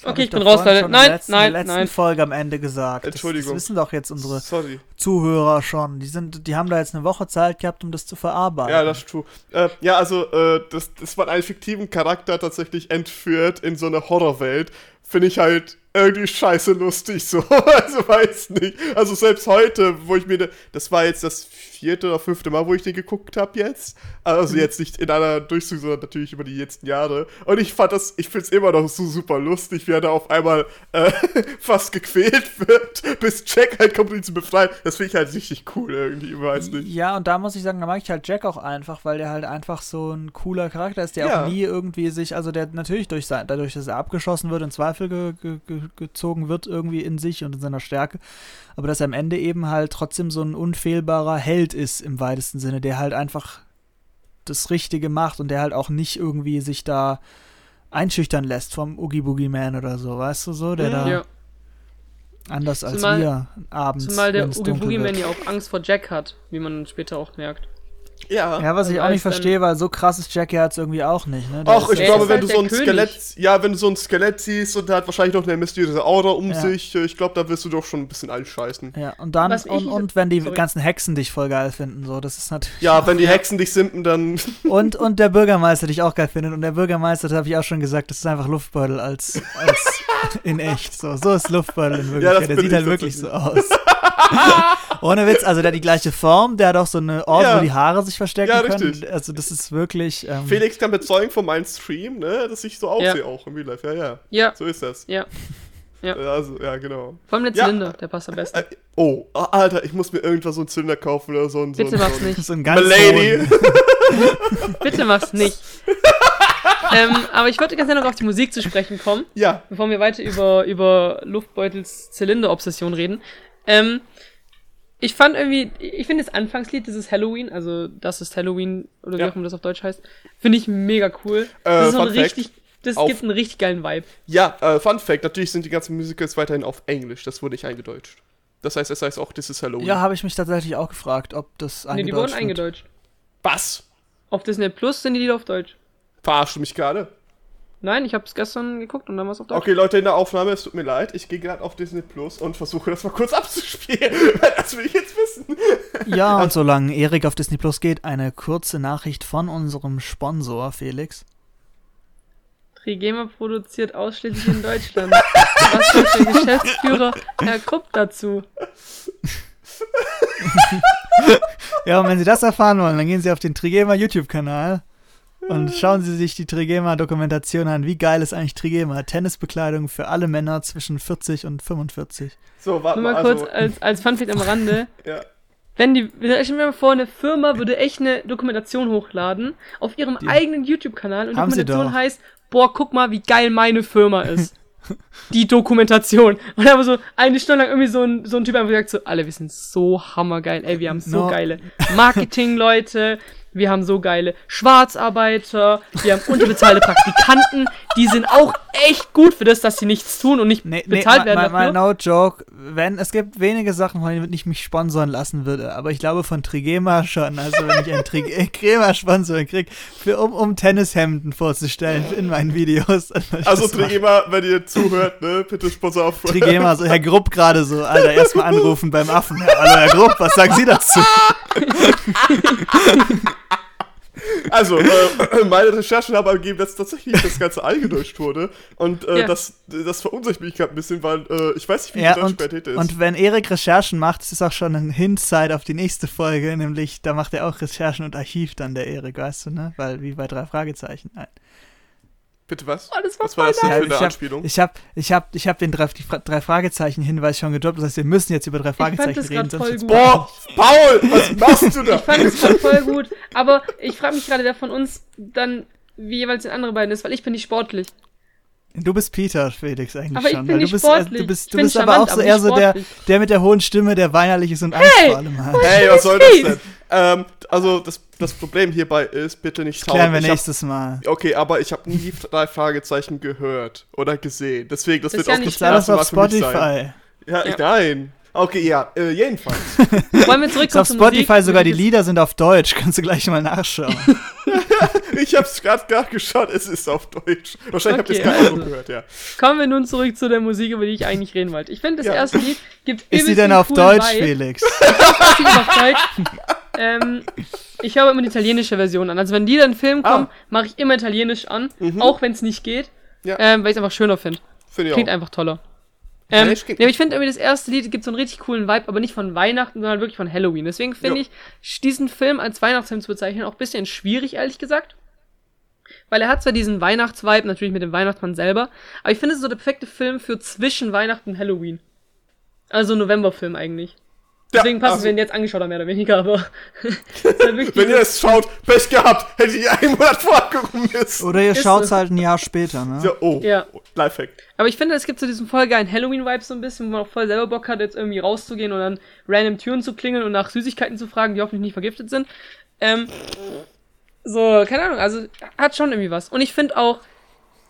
Speaker 2: Hab
Speaker 3: Okay, ich bin raus, Leute. Nein,
Speaker 2: letzten,
Speaker 3: nein,
Speaker 2: letzten
Speaker 3: nein.
Speaker 2: Folge am Ende gesagt. Das-
Speaker 1: Entschuldigung.
Speaker 2: Das wissen doch jetzt unsere
Speaker 1: Sorry.
Speaker 2: Zuhörer schon. Die, sind, die haben da jetzt eine Woche Zeit gehabt, um das zu verarbeiten.
Speaker 1: Ja, das ist true. Äh, ja, also, äh, das, das man einen fiktiven Charakter tatsächlich entführt in so eine Horrorwelt, finde ich halt irgendwie scheiße lustig so. also weiß nicht. Also selbst heute, wo ich mir, das war jetzt das vierte oder fünfte Mal, wo ich den geguckt habe jetzt. Also jetzt nicht in einer Durchzug, sondern natürlich über die letzten Jahre. Und ich fand das, ich finde es immer noch so super lustig, wie er da auf einmal äh, fast gequält wird, bis Jack halt kommt, ihn zu befreien. Das finde ich halt richtig cool irgendwie, weiß nicht.
Speaker 2: Ja, und da muss ich sagen, da mag ich halt Jack auch einfach, weil der halt einfach so ein cooler Charakter ist, der
Speaker 1: Ja.
Speaker 2: auch nie irgendwie sich, also der natürlich durch sein, dadurch, dass er abgeschossen wird, in Zweifel ge, ge, ge, gezogen wird, irgendwie in sich und in seiner Stärke, aber dass er am Ende eben halt trotzdem so ein unfehlbarer Held ist im weitesten Sinne, der halt einfach das Richtige macht und der halt auch nicht irgendwie sich da einschüchtern lässt vom Oogie Boogie Man oder so, weißt du so, der
Speaker 1: Mhm.
Speaker 2: da
Speaker 3: Ja.
Speaker 2: anders als
Speaker 3: Zumal-
Speaker 2: wir abends,
Speaker 3: Zumal der Oogie Boogie. Man ja auch Angst vor Jack hat, wie man später auch merkt.
Speaker 1: Ja.
Speaker 2: Ja, was ich
Speaker 3: Also
Speaker 2: auch nicht verstehe, weil so krass ist Jackie jetzt irgendwie auch nicht, ne? Der
Speaker 1: Ach, ich glaube, wenn
Speaker 3: halt
Speaker 1: du
Speaker 3: der
Speaker 1: so ein
Speaker 3: König.
Speaker 1: Skelett, ja, wenn du so ein Skelett siehst und der hat wahrscheinlich noch eine mysteriöse Aura um
Speaker 2: Ja.
Speaker 1: sich, äh, ich glaube, da wirst du doch schon ein bisschen einscheißen.
Speaker 2: Ja, und dann,
Speaker 3: Was ich-
Speaker 2: und, und wenn die
Speaker 3: sorry.
Speaker 2: ganzen Hexen dich voll geil finden, so, das ist natürlich.
Speaker 1: Ja, wenn die Hexen dich simpen, dann.
Speaker 2: Und, und der Bürgermeister dich auch geil findet. Und der Bürgermeister, das habe ich auch schon gesagt, das ist einfach Luftbeutel als, als in echt. So, so ist Luftbeutel in
Speaker 1: Ja, das
Speaker 2: Wirklichkeit. der
Speaker 1: bin
Speaker 2: sieht halt wirklich so aus. Ohne Witz, also der hat die gleiche Form, der hat auch so eine Ort,
Speaker 1: Ja.
Speaker 2: wo die Haare sich verstecken
Speaker 1: Ja,
Speaker 2: können.
Speaker 1: richtig.
Speaker 2: Also das ist wirklich. Ähm,
Speaker 1: Felix kann bezeugen von meinem Stream, ne, dass ich so aussehe
Speaker 3: Ja.
Speaker 1: auch im Real Life. Ja, ja.
Speaker 3: Ja,
Speaker 1: So ist das.
Speaker 3: ja. Ja.
Speaker 1: Äh, Also, ja, genau.
Speaker 3: Vor allem der
Speaker 1: Ja.
Speaker 3: Zylinder, der passt am besten.
Speaker 1: Äh, oh, ah, Alter, ich muss mir irgendwas so einen Zylinder kaufen oder so ein.
Speaker 3: Bitte
Speaker 1: so
Speaker 3: mach's
Speaker 1: so
Speaker 3: nicht.
Speaker 2: so ein ganz
Speaker 1: Milady.
Speaker 3: Bitte mach's nicht. ähm, aber ich wollte ganz gerne noch auf die Musik zu sprechen kommen,
Speaker 1: Ja,
Speaker 3: bevor wir weiter über, über Luftbeutels Zylinder-Obsession reden. Ähm, ich fand irgendwie, ich finde das Anfangslied, dieses Halloween, also das ist Halloween oder wie auch immer das auf Deutsch heißt, finde ich mega cool.
Speaker 1: Äh,
Speaker 3: das ist so ein richtig, das
Speaker 1: auf-
Speaker 3: gibt einen richtig geilen Vibe.
Speaker 1: Ja, äh, Fun Fact, natürlich sind die ganzen Musicals weiterhin auf Englisch, das wurde nicht eingedeutscht. Das heißt, es heißt auch, das ist Halloween.
Speaker 2: Ja, habe ich mich tatsächlich auch gefragt, ob das
Speaker 3: Nee, die
Speaker 2: eingedeutscht
Speaker 3: wurden
Speaker 2: wird.
Speaker 3: eingedeutscht.
Speaker 1: Was?
Speaker 3: Auf Disney Plus sind die Lieder auf Deutsch.
Speaker 1: Verarschst du mich gerade?
Speaker 3: Nein, ich habe es gestern geguckt und dann war es auf Deutsch.
Speaker 1: Okay, Leute, in der Aufnahme, es tut mir leid, ich gehe gerade auf Disney Plus und versuche das mal kurz abzuspielen. Das will ich jetzt wissen.
Speaker 2: Ja, und solange Erik auf Disney Plus geht, eine kurze Nachricht von unserem Sponsor, Felix.
Speaker 3: Trigema produziert ausschließlich in Deutschland. Was sagt der Geschäftsführer Herr Krupp dazu?
Speaker 2: Ja, und wenn Sie das erfahren wollen, dann gehen Sie auf den Trigema YouTube-Kanal und schauen Sie sich die Trigema-Dokumentation an. Wie geil ist eigentlich Trigema? Tennisbekleidung für alle Männer zwischen 40 und 45.
Speaker 1: So, warte
Speaker 3: Nur mal
Speaker 1: mal,
Speaker 3: kurz
Speaker 1: also,
Speaker 3: als, als Funfact am Rande.
Speaker 1: ja.
Speaker 3: Wenn die, stell dir mal vor, eine Firma würde echt eine Dokumentation hochladen auf ihrem
Speaker 2: Die-
Speaker 3: eigenen YouTube-Kanal und die
Speaker 2: Haben
Speaker 3: Dokumentation heißt, boah, guck mal, wie geil meine Firma ist. die Dokumentation. Und aber so eine Stunde lang irgendwie so ein, so ein Typ einfach gesagt so, alle, wir sind so hammergeil, ey, wir haben so
Speaker 2: No.
Speaker 3: geile Marketing-Leute, wir haben so geile Schwarzarbeiter, wir haben unterbezahlte Praktikanten, die sind auch echt gut für das, dass sie nichts tun und nicht
Speaker 2: Nee, nee,
Speaker 3: bezahlt
Speaker 2: mal,
Speaker 3: werden
Speaker 2: mal, mal
Speaker 3: dafür.
Speaker 2: no joke. Wenn, es gibt wenige Sachen, von denen ich mich sponsern lassen würde, aber ich glaube von Trigema schon. Also wenn ich einen Trigema-Sponsor kriege, für, um, um Tennishemden vorzustellen in meinen Videos.
Speaker 1: Also,
Speaker 2: machen.
Speaker 1: Trigema, wenn ihr zuhört, ne, bitte Sponsor auf.
Speaker 2: Trigema, so Herr Grupp gerade so, Alter, erstmal anrufen beim Affen. Hallo Herr Grupp, was sagen Sie dazu?
Speaker 1: Also, äh, meine Recherchen haben ergeben, dass tatsächlich das Ganze eingedeutscht wurde. Und äh,
Speaker 3: Ja.
Speaker 1: das, das verunsichert mich gerade ein bisschen, weil äh, ich weiß nicht, wie
Speaker 2: Ja,
Speaker 1: die
Speaker 2: und,
Speaker 1: Deutschqualität ist.
Speaker 2: und wenn Erik Recherchen macht, ist es auch schon ein Hint-Side auf die nächste Folge, nämlich da macht er auch Recherchen und Archiv dann, der Erik, weißt du, ne? Weil, wie bei drei Fragezeichen. Nein.
Speaker 1: Bitte was?
Speaker 3: Oh, das war
Speaker 1: was war das denn für
Speaker 2: ich
Speaker 1: eine
Speaker 2: hab-
Speaker 1: Anspielung?
Speaker 2: Ich habe ich hab, ich hab den drei, drei Fragezeichen-Hinweis schon gedroppt, das heißt, wir müssen jetzt über drei
Speaker 3: fand
Speaker 2: Fragezeichen
Speaker 3: das
Speaker 2: reden.
Speaker 1: Boah, Paul, was machst du da?
Speaker 3: Ich fand es gerade voll gut, aber ich frage mich gerade, wer von uns dann wie jeweils den anderen beiden ist, weil ich bin nicht sportlich.
Speaker 2: Du bist Peter, Felix, eigentlich
Speaker 3: Aber ich
Speaker 2: schon.
Speaker 3: bin
Speaker 2: weil
Speaker 3: nicht
Speaker 2: du bist,
Speaker 3: sportlich.
Speaker 2: du bist,
Speaker 3: Ich
Speaker 2: du
Speaker 3: bin
Speaker 2: bist aber
Speaker 3: charmant,
Speaker 2: auch so eher so der, der mit der hohen Stimme, der weinerlich ist und Angst
Speaker 3: Hey!
Speaker 2: vor allem hat.
Speaker 1: Hey, was soll das denn? Ähm, also, das, das Problem hierbei ist, bitte nicht
Speaker 2: Klären wir
Speaker 1: Ich hab-
Speaker 2: nächstes Mal.
Speaker 1: Okay, aber ich habe nie drei Fragezeichen gehört oder gesehen. Deswegen, das,
Speaker 3: Das
Speaker 1: wird auch
Speaker 3: nicht
Speaker 1: das
Speaker 2: Das auf
Speaker 1: für mich sein.
Speaker 2: Spotify.
Speaker 1: Ja,
Speaker 3: Ja.
Speaker 1: nein. Okay, ja, äh, jedenfalls.
Speaker 3: Wollen wir
Speaker 2: Ist
Speaker 3: zurückkommen
Speaker 2: auf Spotify
Speaker 3: Musik?
Speaker 2: sogar die Lieder sind auf Deutsch, kannst du gleich mal nachschauen.
Speaker 1: ich hab's gerade gar geschaut, es ist auf Deutsch. Wahrscheinlich habt ihr
Speaker 3: Okay,
Speaker 1: es gerade
Speaker 3: also.
Speaker 1: noch gehört, ja.
Speaker 3: Kommen wir nun zurück zu der Musik, über die ich eigentlich reden wollte. Ich finde, das
Speaker 1: Ja.
Speaker 3: erste Lied gibt
Speaker 2: Ist
Speaker 3: übelst
Speaker 2: denn auf Deutsch,
Speaker 3: Vibe.
Speaker 2: Felix?
Speaker 3: Das ist auf Deutsch. Ähm, ich höre immer die italienische Version an. Also wenn in den Film kommen,
Speaker 1: Ah.
Speaker 3: mache ich immer italienisch an,
Speaker 1: Mhm.
Speaker 3: auch wenn es nicht geht,
Speaker 1: Ja.
Speaker 3: ähm, weil ich es einfach schöner finde.
Speaker 1: Ich
Speaker 3: Klingt
Speaker 1: auch.
Speaker 3: einfach toller. Ähm,
Speaker 1: Ja,
Speaker 3: nee,
Speaker 1: ich
Speaker 3: finde irgendwie, das erste Lied gibt so einen richtig coolen Vibe, aber nicht von Weihnachten, sondern wirklich von Halloween. Deswegen finde
Speaker 1: Ja.
Speaker 3: ich, diesen Film als Weihnachtsfilm zu bezeichnen, auch ein bisschen schwierig, ehrlich gesagt. Weil er hat zwar diesen Weihnachtsvibe, natürlich mit dem Weihnachtsmann selber, aber ich finde, es so der perfekte Film für zwischen Weihnachten und Halloween. Also Novemberfilm eigentlich. Deswegen passt es,
Speaker 1: also,
Speaker 3: wenn ihr jetzt angeschaut habt, mehr oder weniger, aber. halt
Speaker 1: Wenn ihr es schaut, Pech gehabt, hätte ich einen Monat vorher gucken müssen.
Speaker 2: Oder ihr
Speaker 3: Ist
Speaker 2: schaut
Speaker 3: es.
Speaker 2: halt ein Jahr später, ne?
Speaker 1: Ja, oh,
Speaker 3: Ja.
Speaker 1: Lifehack.
Speaker 3: Aber ich finde, es gibt so diesen voll geilen Halloween-Vibe so ein bisschen, wo man auch voll selber Bock hat, jetzt irgendwie rauszugehen und dann random Türen zu klingeln und nach Süßigkeiten zu fragen, die hoffentlich nicht vergiftet sind. Ähm, so, keine Ahnung, also hat schon irgendwie was. Und ich finde auch,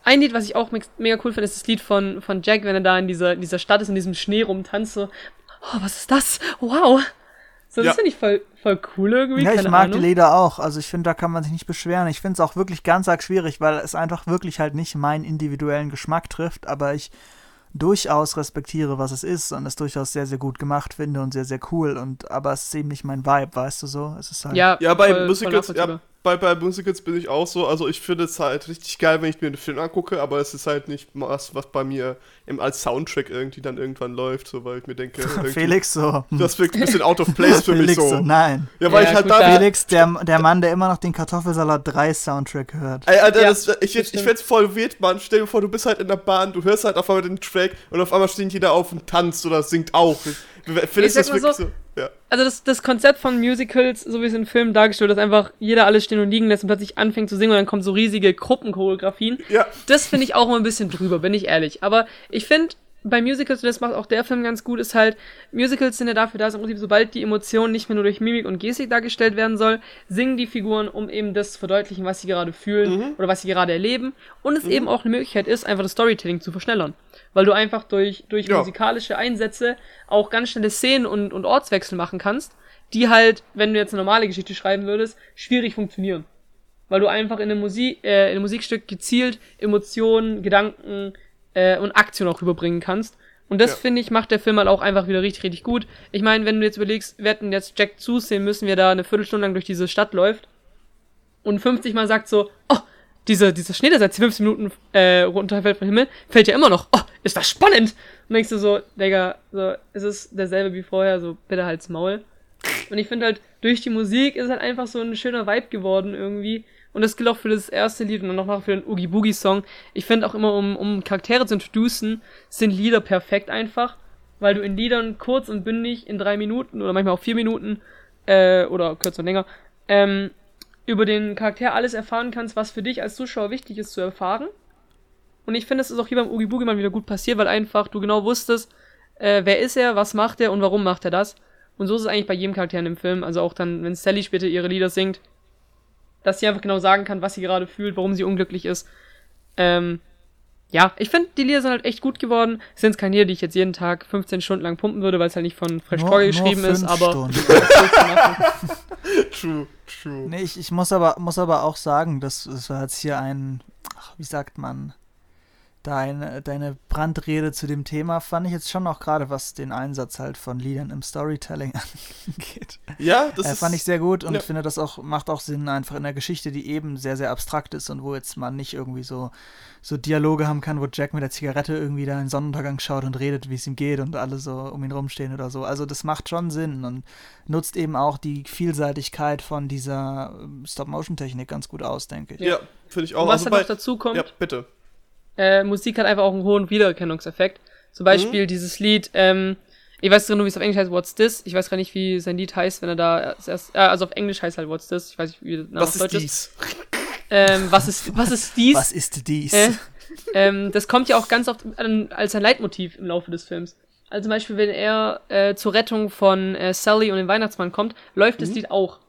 Speaker 3: ein Lied, was ich auch mega cool finde, ist das Lied von, von Jack, wenn er da in dieser, dieser Stadt ist, in diesem Schnee rumtanzt. So, oh, was ist das? Wow! So, das
Speaker 1: Ja.
Speaker 3: finde ich voll, voll cool irgendwie.
Speaker 2: Ja, ich
Speaker 3: keine
Speaker 2: mag
Speaker 3: Ahnung.
Speaker 2: die Lieder auch. Also ich finde, da kann man sich nicht beschweren. Ich finde es auch wirklich ganz arg schwierig, weil es einfach wirklich halt nicht meinen individuellen Geschmack trifft, aber ich durchaus respektiere, was es ist und es durchaus sehr, sehr gut gemacht finde und sehr, sehr cool. Und aber es ist eben nicht mein Vibe, weißt du so? Es ist halt.
Speaker 3: Ja,
Speaker 1: Ja, bei
Speaker 3: voll- voll
Speaker 1: Musicals, ja, bei, bei Musicals bin ich auch so. Also ich finde es halt richtig geil, wenn ich mir den Film angucke, aber es ist halt nicht was, was bei mir im, als Soundtrack irgendwie dann irgendwann läuft, so weil ich mir denke, irgendwie,
Speaker 2: Felix so.
Speaker 1: das wirkt ein bisschen out of place für mich
Speaker 2: Felix so.
Speaker 1: so.
Speaker 2: Nein.
Speaker 1: Ja, weil
Speaker 3: Ja,
Speaker 1: ich halt da.
Speaker 2: Felix, der, der Mann, der immer noch den Kartoffelsalat 3 Soundtrack hört.
Speaker 1: Ey, Alter,
Speaker 3: Ja,
Speaker 1: das, ich, ich, ich find's voll weird, Mann. Stell dir vor, du bist halt in der Bahn, du hörst halt auf einmal den Track und auf einmal steht jeder auf und tanzt oder singt auch. Findest du
Speaker 3: sag
Speaker 1: das
Speaker 3: mal
Speaker 1: wirklich
Speaker 3: so,
Speaker 1: so? Ja.
Speaker 3: also das, das Konzept von Musicals, so wie es in Filmen dargestellt wird, dass einfach jeder alles stehen und liegen lässt und plötzlich anfängt zu singen und dann kommen so riesige Gruppenchoreografien.
Speaker 1: Ja.
Speaker 3: Das finde ich auch immer ein bisschen drüber, bin ich ehrlich. Aber ich finde, bei Musicals, und das macht auch der Film ganz gut, ist halt, Musicals sind ja dafür da, dass im Prinzip, sobald die Emotion nicht mehr nur durch Mimik und Gestik dargestellt werden soll, singen die Figuren, um eben das zu verdeutlichen, was sie gerade fühlen
Speaker 1: Mhm.
Speaker 3: oder was sie gerade erleben. Und es eben auch eine Möglichkeit ist, einfach das Storytelling zu verschnellern. Weil du einfach durch, durch
Speaker 1: Ja.
Speaker 3: musikalische Einsätze auch ganz schnelle Szenen und, und Ortswechsel machen kannst, die halt, wenn du jetzt eine normale Geschichte schreiben würdest, schwierig funktionieren. Weil du einfach in einem, Musik, äh, in einem Musikstück gezielt Emotionen, Gedanken äh, und Aktion auch rüberbringen kannst. Und das,
Speaker 1: Ja.
Speaker 3: finde ich, macht der Film halt auch einfach wieder richtig, richtig gut. Ich meine, wenn du jetzt überlegst, wir hätten jetzt Jack zusehen müssen, wie er da eine Viertelstunde lang durch diese Stadt läuft und 50 Mal sagt so, oh, dieser, dieser Schnee, der seit 15 Minuten äh, runterfällt vom Himmel, fällt ja immer noch. Oh, ist das spannend! Und denkst du so, Digga, so, es ist derselbe wie vorher, so bitte halt's Maul. Und ich finde halt, durch die Musik ist halt einfach so ein schöner Vibe geworden irgendwie. Und das gilt auch für das erste Lied und dann noch für den Oogie Boogie Song. Ich finde auch immer, um, um Charaktere zu introducen, sind Lieder perfekt einfach. Weil du in Liedern kurz und bündig in drei Minuten oder manchmal auch vier Minuten, äh, oder kürzer und länger, ähm, über den Charakter alles erfahren kannst, was für dich als Zuschauer wichtig ist zu erfahren. Und ich finde, das ist auch hier beim Oogie Boogie mal wieder gut passiert, weil einfach du genau wusstest, äh, wer ist er, was macht er und warum macht er das. Und so ist es eigentlich bei jedem Charakter in dem Film. Also auch dann, wenn Sally später ihre Lieder singt, dass sie einfach genau sagen kann, was sie gerade fühlt, warum sie unglücklich ist. Ähm, ja, ich finde, die Lieder sind halt echt gut geworden. Es sind keine Lieder, die ich jetzt jeden Tag 15 Stunden lang pumpen würde, weil es halt nicht von Fresh
Speaker 2: nur
Speaker 3: geschrieben ist, aber?
Speaker 1: True, true.
Speaker 2: Nee, ich, ich muss, aber, muss aber auch sagen, das, das war jetzt hier ein, ach, wie sagt man, deine, deine Brandrede zu dem Thema fand ich jetzt schon auch gerade, was den Einsatz halt von Liedern im Storytelling angeht.
Speaker 1: Ja, das
Speaker 2: äh,
Speaker 1: ist.
Speaker 2: fand ich sehr gut und
Speaker 1: ja.
Speaker 2: finde das auch, macht auch Sinn einfach in der Geschichte, die eben sehr, sehr abstrakt ist und wo jetzt man nicht irgendwie so, so Dialoge haben kann, wo Jack mit der Zigarette irgendwie da in den Sonnenuntergang schaut und redet, wie es ihm geht und alle so um ihn rumstehen oder so. Also das macht schon Sinn und nutzt eben auch die Vielseitigkeit von dieser ähm, Stop-Motion-Technik ganz gut aus, denke ich.
Speaker 1: Ja, finde ich auch.
Speaker 3: Und was
Speaker 1: Also
Speaker 3: halt noch dazu kommt,
Speaker 1: ja, bitte.
Speaker 3: Äh, Musik hat einfach auch einen hohen Wiedererkennungseffekt. Zum Beispiel
Speaker 1: Mhm.
Speaker 3: dieses Lied, ähm, ich weiß nur, wie es auf Englisch heißt, What's This? Ich weiß gar nicht, wie sein Lied heißt, wenn er da erst, äh, also auf Englisch heißt halt What's This? Ich weiß nicht, wie der Name
Speaker 1: Was
Speaker 3: auf
Speaker 1: ist
Speaker 3: Deutsch ist.
Speaker 1: dies?
Speaker 3: Ähm, was ist, was ist dies?
Speaker 2: Was ist dies?
Speaker 3: Äh, ähm, das kommt ja auch ganz oft an, als ein Leitmotiv im Laufe des Films. Also zum Beispiel, wenn er äh, zur Rettung von äh, Sally und dem Weihnachtsmann kommt, läuft das Lied auch,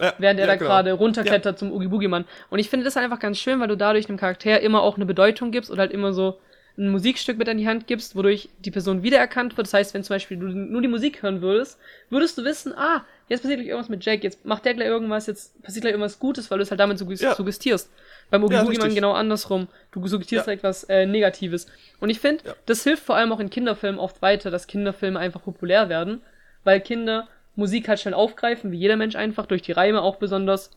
Speaker 1: Ja,
Speaker 3: während er
Speaker 1: ja,
Speaker 3: da
Speaker 1: genau.
Speaker 3: gerade runterklettert zum Oogie Boogie Mann. Und ich finde das einfach ganz schön, weil du dadurch einem Charakter immer auch eine Bedeutung gibst oder halt immer so ein Musikstück mit an die Hand gibst, wodurch die Person wiedererkannt wird. Das heißt, wenn zum Beispiel du nur die Musik hören würdest, würdest du wissen, ah, jetzt passiert gleich irgendwas mit Jack, jetzt macht der gleich irgendwas, jetzt passiert gleich irgendwas Gutes, weil du es halt damit suggest
Speaker 1: Ja.
Speaker 3: suggestierst. Beim Oogie
Speaker 1: Ja,
Speaker 3: Boogie Mann genau andersrum. Du suggestierst
Speaker 1: Ja.
Speaker 3: etwas äh, Negatives. Und ich finde,
Speaker 1: Ja.
Speaker 3: das hilft vor allem auch in Kinderfilmen oft weiter, dass Kinderfilme einfach populär werden, weil Kinder Musik halt schnell aufgreifen, wie jeder Mensch einfach, durch die Reime auch besonders.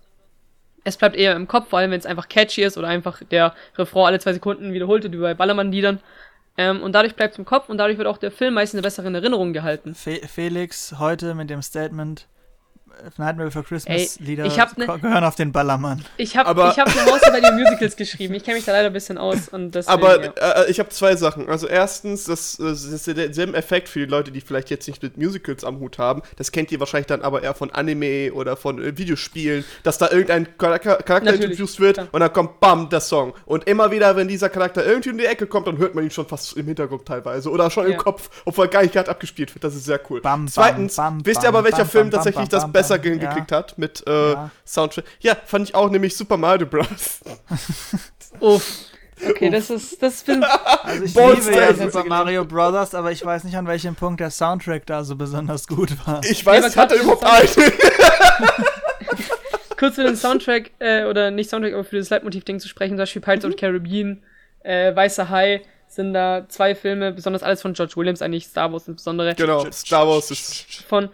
Speaker 3: Es bleibt eher im Kopf, vor allem wenn es einfach catchy ist oder einfach der Refrain alle zwei Sekunden wiederholt wird, wie bei Ballermann-Liedern. Ähm, und dadurch bleibt es im Kopf und dadurch wird auch der Film meist in einer besseren Erinnerung gehalten.
Speaker 2: Fe Felix heute mit dem Statement Nightmare Before Christmas
Speaker 3: Ey,
Speaker 2: Lieder
Speaker 3: ich hab ne-
Speaker 2: gehören auf den Ballermann.
Speaker 3: Ich habe hab eine bei den Musicals geschrieben. Ich kenne mich da leider ein bisschen aus und deswegen,
Speaker 1: Aber
Speaker 3: ja.
Speaker 1: äh, ich habe zwei Sachen. Also erstens, das, äh, das ist derselbe Effekt für die Leute, die vielleicht jetzt nicht mit Musicals am Hut haben. Das kennt ihr wahrscheinlich dann aber eher von Anime oder von äh, Videospielen, dass da irgendein Charakter, Charakter
Speaker 3: Natürlich,
Speaker 1: introduced wird
Speaker 3: klar.
Speaker 1: und dann kommt BAM, der Song. Und immer wieder, wenn dieser Charakter irgendwie um die Ecke kommt, dann hört man ihn schon fast im Hintergrund teilweise oder schon
Speaker 3: Ja.
Speaker 1: im Kopf, obwohl er gar nicht gerade abgespielt wird. Das ist sehr cool.
Speaker 2: Bam, bam,
Speaker 1: Zweitens,
Speaker 2: bam,
Speaker 1: wisst ihr
Speaker 2: bam,
Speaker 1: aber, welcher
Speaker 2: bam,
Speaker 1: Film
Speaker 2: bam,
Speaker 1: tatsächlich
Speaker 2: bam,
Speaker 1: das
Speaker 2: bam,
Speaker 1: besser hingekriegt
Speaker 2: Ja.
Speaker 1: hat mit äh,
Speaker 2: Ja.
Speaker 1: Soundtrack? Ja, fand ich auch, nämlich Super Mario Bros.
Speaker 3: Uff. Okay, das ist, das finde
Speaker 2: Also ich
Speaker 1: Monster
Speaker 2: liebe ja Super Mario Brothers, aber ich weiß nicht, an welchem Punkt der Soundtrack da so besonders gut war.
Speaker 1: Ich weiß, hat er
Speaker 3: gerade
Speaker 1: überhaupt einen?
Speaker 3: kurz für den Soundtrack, äh, oder nicht Soundtrack, aber für das Leitmotiv-Ding zu sprechen, zum Beispiel Pirates
Speaker 1: Mhm.
Speaker 3: of the Caribbean, äh, Weißer Hai, sind da zwei Filme, besonders alles von George Williams, eigentlich Star Wars insbesondere,
Speaker 1: Genau, Star Wars ist.
Speaker 3: von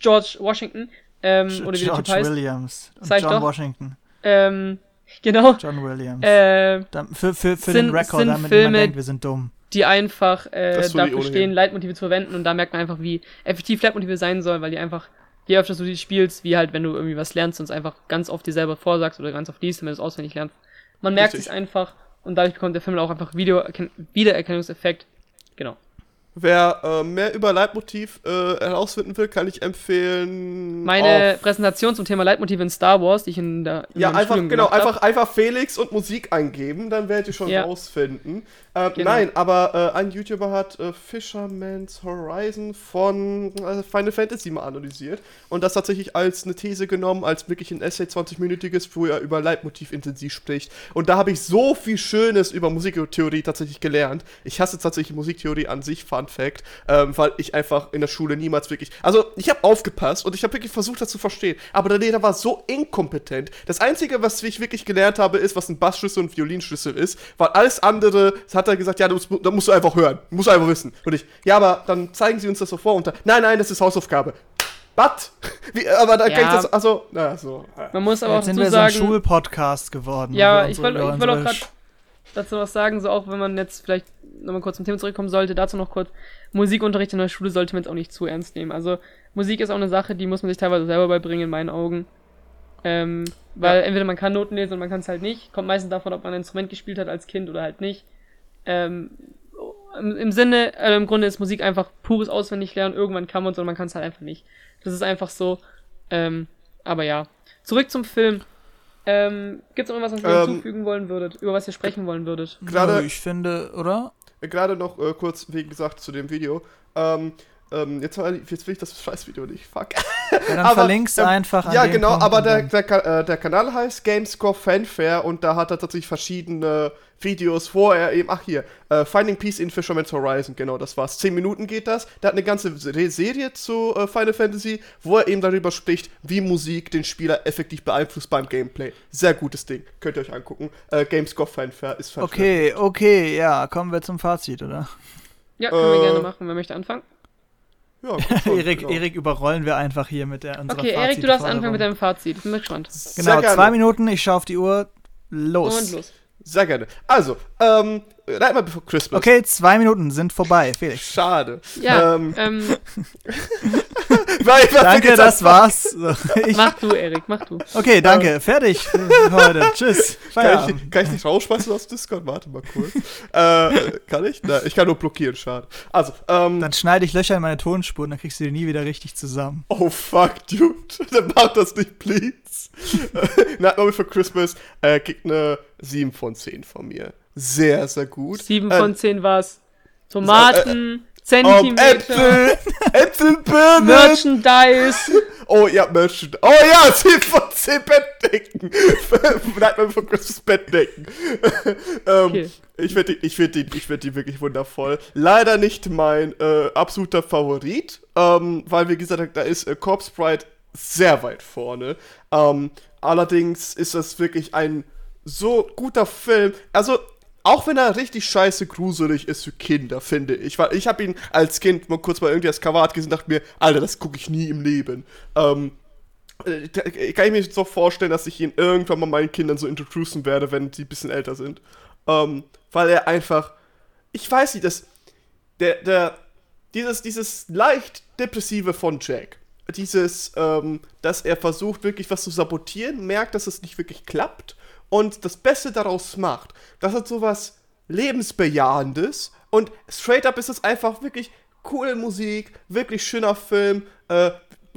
Speaker 3: George Washington, ähm, oder wie
Speaker 2: George
Speaker 3: heißt.
Speaker 2: Williams. Und
Speaker 3: Sag ich
Speaker 2: John
Speaker 3: doch.
Speaker 2: Washington.
Speaker 3: Ähm, genau,
Speaker 2: John Williams.
Speaker 3: äh,
Speaker 2: Da, für für, für
Speaker 3: sind-
Speaker 2: den Rekord, damit
Speaker 3: Filme,
Speaker 2: denkt, wir sind dumm.
Speaker 3: die einfach äh, dafür stehen, Leitmotive zu verwenden und da merkt man einfach, wie effektiv Leitmotive sein sollen, weil die einfach, je öfter du die spielst, wie halt, wenn du irgendwie was lernst und es einfach ganz oft dir selber vorsagst oder ganz oft liest, damit du es auswendig lernst. Man merkt
Speaker 1: Richtig.
Speaker 3: es einfach und dadurch bekommt der Film auch einfach Video Wiedererkennungseffekt. Genau.
Speaker 1: Wer äh, mehr über Leitmotiv äh, herausfinden will, kann ich empfehlen.
Speaker 3: Meine Präsentation zum Thema Leitmotive in Star Wars, die ich in der in
Speaker 1: Ja, einfach,
Speaker 3: Studium
Speaker 1: genau,
Speaker 3: hab.
Speaker 1: einfach, einfach Felix und Musik eingeben, dann werdet ihr schon
Speaker 3: Ja.
Speaker 1: rausfinden. Äh,
Speaker 3: Genau.
Speaker 1: Nein, aber äh, ein YouTuber hat äh, Fisherman's Horizon von äh, Final Fantasy mal analysiert und das tatsächlich als eine These genommen, als wirklich ein Essay 20-minütiges, wo er über Leitmotiv intensiv spricht. Und da habe ich so viel Schönes über Musiktheorie tatsächlich gelernt. Ich hasse tatsächlich Musiktheorie an sich, Fun Fact, ähm, weil ich einfach in der Schule niemals wirklich. Also, ich habe aufgepasst und ich habe wirklich versucht, das zu verstehen. Aber der Lehrer war so inkompetent. Das Einzige, was ich wirklich gelernt habe, ist, was ein Bassschlüssel und ein Violinschlüssel ist. Weil alles andere, das hat er gesagt, ja, das, da musst du einfach hören. Musst du einfach wissen. Und ich, ja, aber dann zeigen Sie uns das so vor. Und dann, nein, nein, das ist Hausaufgabe. Was? Wie, aber da
Speaker 3: Ja.
Speaker 1: kann ich das. Also, na, so.
Speaker 3: Man muss aber auch
Speaker 2: Jetzt sind
Speaker 3: dazu
Speaker 2: wir so ein
Speaker 3: sagen,
Speaker 2: Schulpodcast geworden. wo
Speaker 3: Ja, ich
Speaker 2: über
Speaker 3: ich wollt auch gerade dazu was sagen, so auch wenn man jetzt vielleicht nochmal kurz zum Thema zurückkommen sollte, dazu noch kurz, Musikunterricht in der Schule sollte man jetzt auch nicht zu ernst nehmen. Also Musik ist auch eine Sache, die muss man sich teilweise selber beibringen, in meinen Augen. Ähm, weil entweder man kann Noten lesen und man kann es halt nicht. Kommt meistens davon, ob man ein Instrument gespielt hat als Kind oder halt nicht. Ähm, im, Im Sinne, äh, im Grunde ist Musik einfach pures Auswendiglernen. Irgendwann kann man es und man kann es halt einfach nicht. Das ist einfach so. Ähm, aber ja. Zurück zum Film. Ähm, Gibt es noch irgendwas, was ihr
Speaker 1: Ähm,
Speaker 3: hinzufügen wollen würdet, über was ihr sprechen wollen würdet?
Speaker 1: Gerade-
Speaker 2: ich finde, oder?
Speaker 1: Gerade noch äh, kurz, wie gesagt, zu dem Video. Ähm, ähm, jetzt, war- jetzt will ich das Scheißvideo nicht. Fuck.
Speaker 2: Ja, dann
Speaker 1: Aber,
Speaker 2: verlinkst
Speaker 1: ähm,
Speaker 2: einfach an
Speaker 1: Ja, genau,
Speaker 2: Punkt
Speaker 1: aber der, der, äh, der Kanal heißt Gamescore Fanfare und da hat er tatsächlich verschiedene Videos, wo er eben, ach hier, äh, Finding Peace in Fisherman's Horizon, genau, das war's. Zehn Minuten geht das. Der hat eine ganze Se- Serie zu äh, Final Fantasy, wo er eben darüber spricht, wie Musik den Spieler effektiv beeinflusst beim Gameplay. Sehr gutes Ding, könnt ihr euch angucken. Äh, Gamescore Fanfare ist Fanfare.
Speaker 2: Okay, okay, ja, kommen wir zum Fazit, oder?
Speaker 3: Ja, können wir gerne machen. Wer möchte anfangen?
Speaker 1: Ja, schon,
Speaker 2: Erik,
Speaker 1: genau.
Speaker 2: Erik überrollen wir einfach hier mit der unserer
Speaker 3: Okay, Erik, du darfst anfangen mit deinem Fazit. Ich bin gespannt.
Speaker 2: Genau, zwei Minuten, ich schaue auf die Uhr. Los.
Speaker 3: Und los.
Speaker 1: Sehr gerne. Also, ähm, Nightmare Before Christmas.
Speaker 2: Okay, zwei Minuten sind vorbei, Felix.
Speaker 1: Schade.
Speaker 3: Ja,
Speaker 1: Ähm,
Speaker 3: ähm,
Speaker 1: Weil
Speaker 2: Danke, das war's. Ich,
Speaker 3: mach du, Erik, mach du.
Speaker 2: okay, danke, fertig für heute. Tschüss.
Speaker 1: Kann ich, kann ich nicht rausschmeißen aus Discord? Warte mal kurz. äh, kann ich? Nein, ich kann nur blockieren, schade. Also, ähm,
Speaker 2: Dann schneide ich Löcher in meine Tonspuren, dann kriegst du die nie wieder richtig zusammen.
Speaker 1: oh fuck, dude. Dann mach das nicht, please. Nightmare Before Christmas äh, kriegt eine 7 von 10 von mir. Sehr, sehr gut.
Speaker 3: Sieben
Speaker 1: Äh,
Speaker 3: von zehn war's. Tomaten,
Speaker 1: Um,
Speaker 3: Zentimeter,
Speaker 1: Äpfel, Äpfel, Birnen.
Speaker 3: Merchandise.
Speaker 1: Oh ja, Merchant. Oh ja, 10 von 10 Bettdecken. Nightmare Before Christmas Bettdecken. ähm,
Speaker 3: Okay.
Speaker 1: Ich finde die, ich find die, ich find die wirklich wundervoll. Leider nicht mein äh, absoluter Favorit, ähm, weil wie gesagt, da ist äh, Corpse Bride sehr weit vorne. Ähm, allerdings ist das wirklich ein so guter Film. Also, auch wenn er richtig scheiße gruselig ist für Kinder, finde ich. Weil ich habe ihn als Kind mal kurz mal irgendwie als Kavat gesehen und dachte mir, Alter, das gucke ich nie im Leben. Ähm, äh, da- kann ich mir so vorstellen, dass ich ihn irgendwann mal meinen Kindern so introducen werde, wenn die ein bisschen älter sind. Ähm, weil er einfach, ich weiß nicht, das, der, der, dieses, dieses leicht depressive von Jack, dieses, ähm, dass er versucht wirklich was zu sabotieren, merkt, dass es nicht wirklich klappt und das Beste daraus macht. Das hat sowas lebensbejahendes und straight up ist es einfach wirklich coole Musik, wirklich schöner Film. Äh,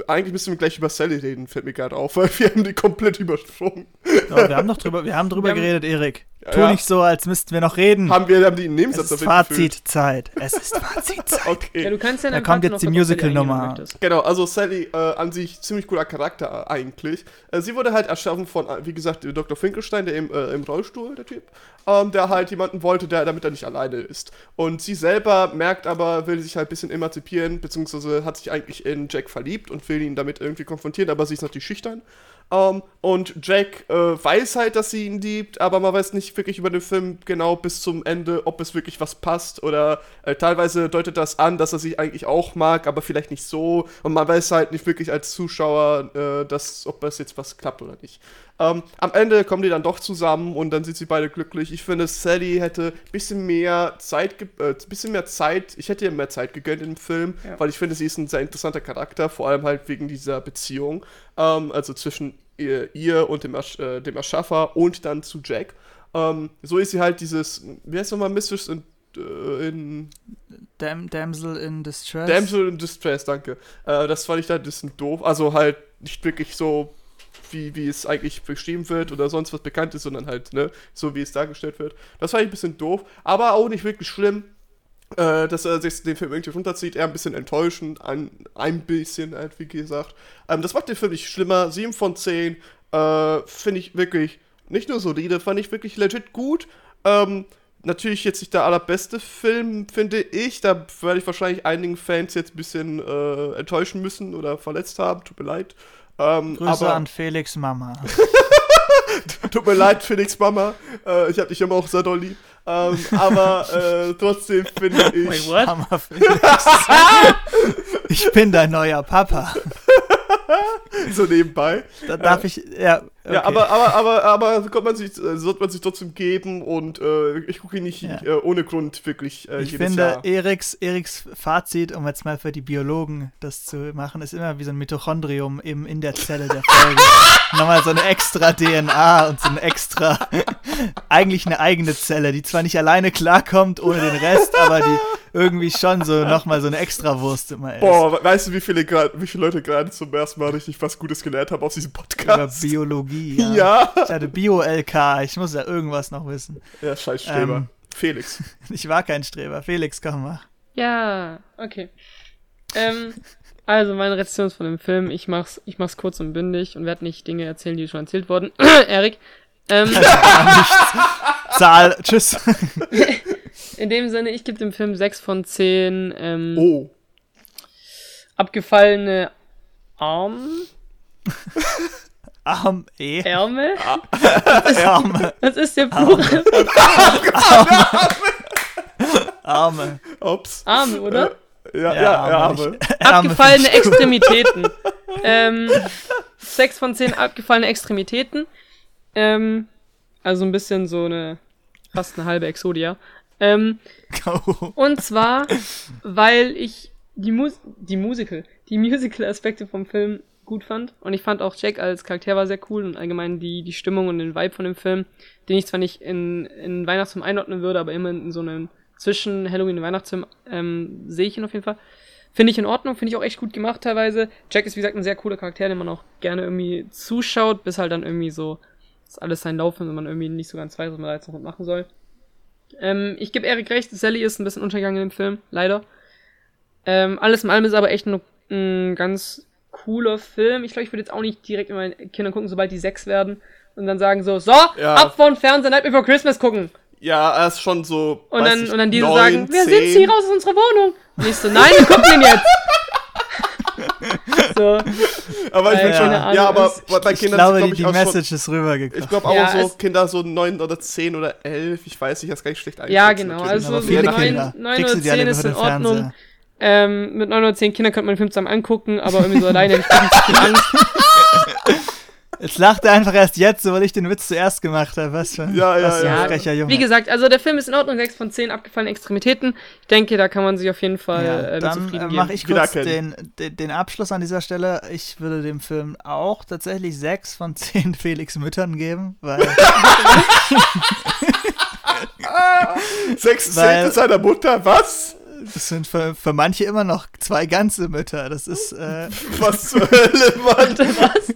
Speaker 1: eigentlich müssen wir gleich über Sally reden, fällt mir gerade auf, weil wir haben die komplett übersprungen.
Speaker 2: Ja, wir haben doch drüber, wir haben drüber
Speaker 3: Wir haben-
Speaker 2: geredet, Erik.
Speaker 1: Ja,
Speaker 2: Tu
Speaker 1: ja.
Speaker 2: nicht so, als müssten wir noch reden.
Speaker 1: Haben wir haben die einen
Speaker 2: es
Speaker 1: Nebensatz
Speaker 2: ist
Speaker 1: erwähnt gefühlt.
Speaker 2: Fazitzeit. Es ist Fazitzeit.
Speaker 1: Okay.
Speaker 3: Ja, du kannst ja
Speaker 2: Da
Speaker 3: in deinem
Speaker 2: kommt jetzt die Musical-Nummer.
Speaker 1: Genau, also Sally äh, an sich ziemlich cooler Charakter eigentlich. Äh, sie wurde halt erschaffen von, äh, wie gesagt, Dr. Finkelstein, der im, äh, im Rollstuhl, der Typ, ähm, der halt jemanden wollte, der damit er nicht alleine ist. Und sie selber merkt aber, will sich halt ein bisschen emanzipieren, beziehungsweise hat sich eigentlich in Jack verliebt und will ihn damit irgendwie konfrontieren, aber sie ist natürlich schüchtern. Ähm, und Jack äh, weiß halt, dass sie ihn liebt, aber man weiß nicht wirklich über den Film genau bis zum Ende, ob es wirklich was passt oder äh, teilweise deutet das an, dass er sie eigentlich auch mag, aber vielleicht nicht so. Und man weiß halt nicht wirklich als Zuschauer, äh, dass, ob es jetzt was klappt oder nicht. Ähm, am Ende kommen die dann doch zusammen und dann sind sie beide glücklich. Ich finde, Sally hätte ein bisschen mehr Zeit, äh, bisschen mehr Zeit, ich hätte ihr mehr Zeit gegönnt im Film,
Speaker 3: Ja.
Speaker 1: weil ich finde, sie ist ein sehr interessanter Charakter, vor allem halt wegen dieser Beziehung, ähm, also zwischen ihr, ihr und dem, Ersch äh, dem Erschaffer und dann zu Jack. Ähm, so ist sie halt dieses, wie heißt nochmal, Mistress and äh, in
Speaker 2: Dam Damsel in Distress.
Speaker 1: Damsel in Distress, danke. Äh, das fand ich da ein bisschen doof. Also halt nicht wirklich so, wie, wie es eigentlich beschrieben wird oder sonst was bekannt ist, sondern halt, ne, so wie es dargestellt wird. Das fand ich ein bisschen doof, aber auch nicht wirklich schlimm. Äh, dass er sich den Film irgendwie runterzieht, eher ein bisschen enttäuschend, ein, ein bisschen halt, wie gesagt. Ähm, das macht den Film nicht schlimmer. 7 von 10 äh, finde ich wirklich nicht nur solide, fand ich wirklich legit gut. Ähm, natürlich jetzt nicht der allerbeste Film, finde ich. Da werde ich wahrscheinlich einigen Fans jetzt ein bisschen äh, enttäuschen müssen oder verletzt haben. Tut mir leid. Ähm,
Speaker 2: Grüße
Speaker 1: aber,
Speaker 2: an Felix Mama.
Speaker 1: Tut mir leid, Felix Mama. Äh, ich habe dich immer auch sehr doll lieb. Ähm, aber äh, trotzdem finde ich.
Speaker 3: Wait, what?
Speaker 2: Mama Felix. ich bin dein neuer Papa.
Speaker 1: so nebenbei.
Speaker 2: Da darf ich, ja. Okay.
Speaker 1: Ja, aber, aber, aber, aber kommt man sich, äh, sollte man sich trotzdem geben und äh, ich gucke ihn nicht
Speaker 2: Ja.
Speaker 1: äh, ohne Grund wirklich äh,
Speaker 2: Ich finde,
Speaker 1: Jahr.
Speaker 2: Eriks, Eriks Fazit, um jetzt mal für die Biologen das zu machen, ist immer wie so ein Mitochondrium eben in der Zelle der Folge. Nochmal so eine extra DNA und so eine extra, eigentlich eine eigene Zelle, die zwar nicht alleine klarkommt ohne den Rest, aber die irgendwie schon so nochmal so eine Extrawurst immer ist.
Speaker 1: Boah, we- weißt du, wie viele, grad- wie viele Leute gerade zum ersten Mal richtig was Gutes gelernt haben aus diesem
Speaker 2: Über
Speaker 1: Podcast?
Speaker 2: Biologie, ja.
Speaker 1: Ja.
Speaker 2: Ich hatte Bio-LK, ich muss ja irgendwas noch wissen.
Speaker 1: Ja, scheiß Streber.
Speaker 2: Ähm.
Speaker 1: Felix.
Speaker 2: Ich war kein Streber. Felix, komm mal.
Speaker 3: Ja, okay. Ähm, also meine Rezension von dem Film, ich mach's, ich mach's kurz und bündig und werde nicht Dinge erzählen, die schon erzählt wurden. Erik. Ähm.
Speaker 2: Zahl, tschüss.
Speaker 3: in dem Sinne, ich gebe dem Film 6 von 10 ähm,
Speaker 1: Oh.
Speaker 3: abgefallene Arm,
Speaker 2: Arm, E.
Speaker 3: Ärmel.
Speaker 2: Arme,
Speaker 3: Das ist der Plural von
Speaker 2: Arme.
Speaker 1: Ups.
Speaker 3: Arme, oder?
Speaker 1: Äh, ja,
Speaker 2: Ja,
Speaker 1: ja,
Speaker 2: Arme
Speaker 3: abgefallene. Extremitäten. ähm, 6 von 10 abgefallene Extremitäten. Ähm, also ein bisschen so eine, fast eine halbe Exodia. Ähm,
Speaker 2: Oh.
Speaker 3: und zwar, weil ich die, Mus die Musical, die Musical-Aspekte vom Film gut fand. Und ich fand auch Jack als Charakter war sehr cool und allgemein die, die Stimmung und den Vibe von dem Film, den ich zwar nicht in, in Weihnachtsfilm einordnen würde, aber immer in so einem zwischen Halloween und Weihnachtsfilm ähm, sehe ich ihn auf jeden Fall. Finde ich in Ordnung, finde ich auch echt gut gemacht teilweise. Jack ist wie gesagt ein sehr cooler Charakter, den man auch gerne irgendwie zuschaut, bis halt dann irgendwie so das alles seinen Lauf und man irgendwie nicht so ganz weiß, was man da jetzt noch machen soll. Ähm, ich gebe Erik recht, Sally ist ein bisschen untergegangen im Film, leider. Ähm, alles in allem ist aber echt ein, ein ganz cooler Film. Ich glaube, ich würde jetzt auch nicht direkt mit meinen Kindern gucken, sobald die sechs werden und dann sagen so, so,
Speaker 1: Ja.
Speaker 3: ab von Fernseher Night Before Christmas gucken.
Speaker 1: Ja, er ist schon so.
Speaker 3: Und dann,
Speaker 1: nicht,
Speaker 3: und dann diese
Speaker 1: neun,
Speaker 3: sagen, wer sind sie raus aus unserer Wohnung? Und ich so, nein, wir gucken den jetzt. so,
Speaker 1: Aber ich
Speaker 3: Äh,
Speaker 1: bin schon.
Speaker 3: Ahnung,
Speaker 1: Ja, aber bei
Speaker 2: Ich
Speaker 1: Kindern
Speaker 2: glaube,
Speaker 1: sind,
Speaker 2: die,
Speaker 1: glaub
Speaker 2: die
Speaker 1: ich, auch schon.
Speaker 2: Message ist rübergekommen.
Speaker 1: Ich glaube auch
Speaker 3: Ja,
Speaker 1: so Kinder so neun oder zehn oder elf. Ich weiß nicht, das kann ich schlecht einschätzen.
Speaker 3: Ja, genau,
Speaker 1: natürlich.
Speaker 3: also so
Speaker 2: viele
Speaker 3: neun- oder
Speaker 2: die alle
Speaker 3: zehn ist
Speaker 2: den
Speaker 3: in Ordnung.
Speaker 2: Fernseher.
Speaker 3: Ähm, mit 9 oder 10 Kindern könnte man den Film zusammen angucken, aber irgendwie so alleine hätte ich nicht so viel Angst.
Speaker 2: Jetzt lacht er einfach erst jetzt, weil ich den Witz zuerst gemacht habe. Was für ein,
Speaker 1: Ja, ja,
Speaker 2: was
Speaker 1: ja.
Speaker 2: frecher Junge.
Speaker 3: Wie gesagt, also der Film ist in Ordnung, 6 von 10 abgefallene Extremitäten. Ich denke, da kann man sich auf jeden Fall
Speaker 2: Ja,
Speaker 3: äh, mit
Speaker 2: dann
Speaker 3: zufrieden
Speaker 2: äh,
Speaker 3: geben.
Speaker 2: mache ich kurz den, den, den Abschluss an dieser Stelle. Ich würde dem Film auch tatsächlich 6 von 10 Felix Müttern geben, weil
Speaker 1: Sechs
Speaker 2: Weil-
Speaker 1: Zehntel seiner Mutter, was?
Speaker 2: Das sind für, für manche immer noch zwei ganze Mütter. Das ist, äh,
Speaker 1: Was zur Hölle, Mann?
Speaker 3: Was?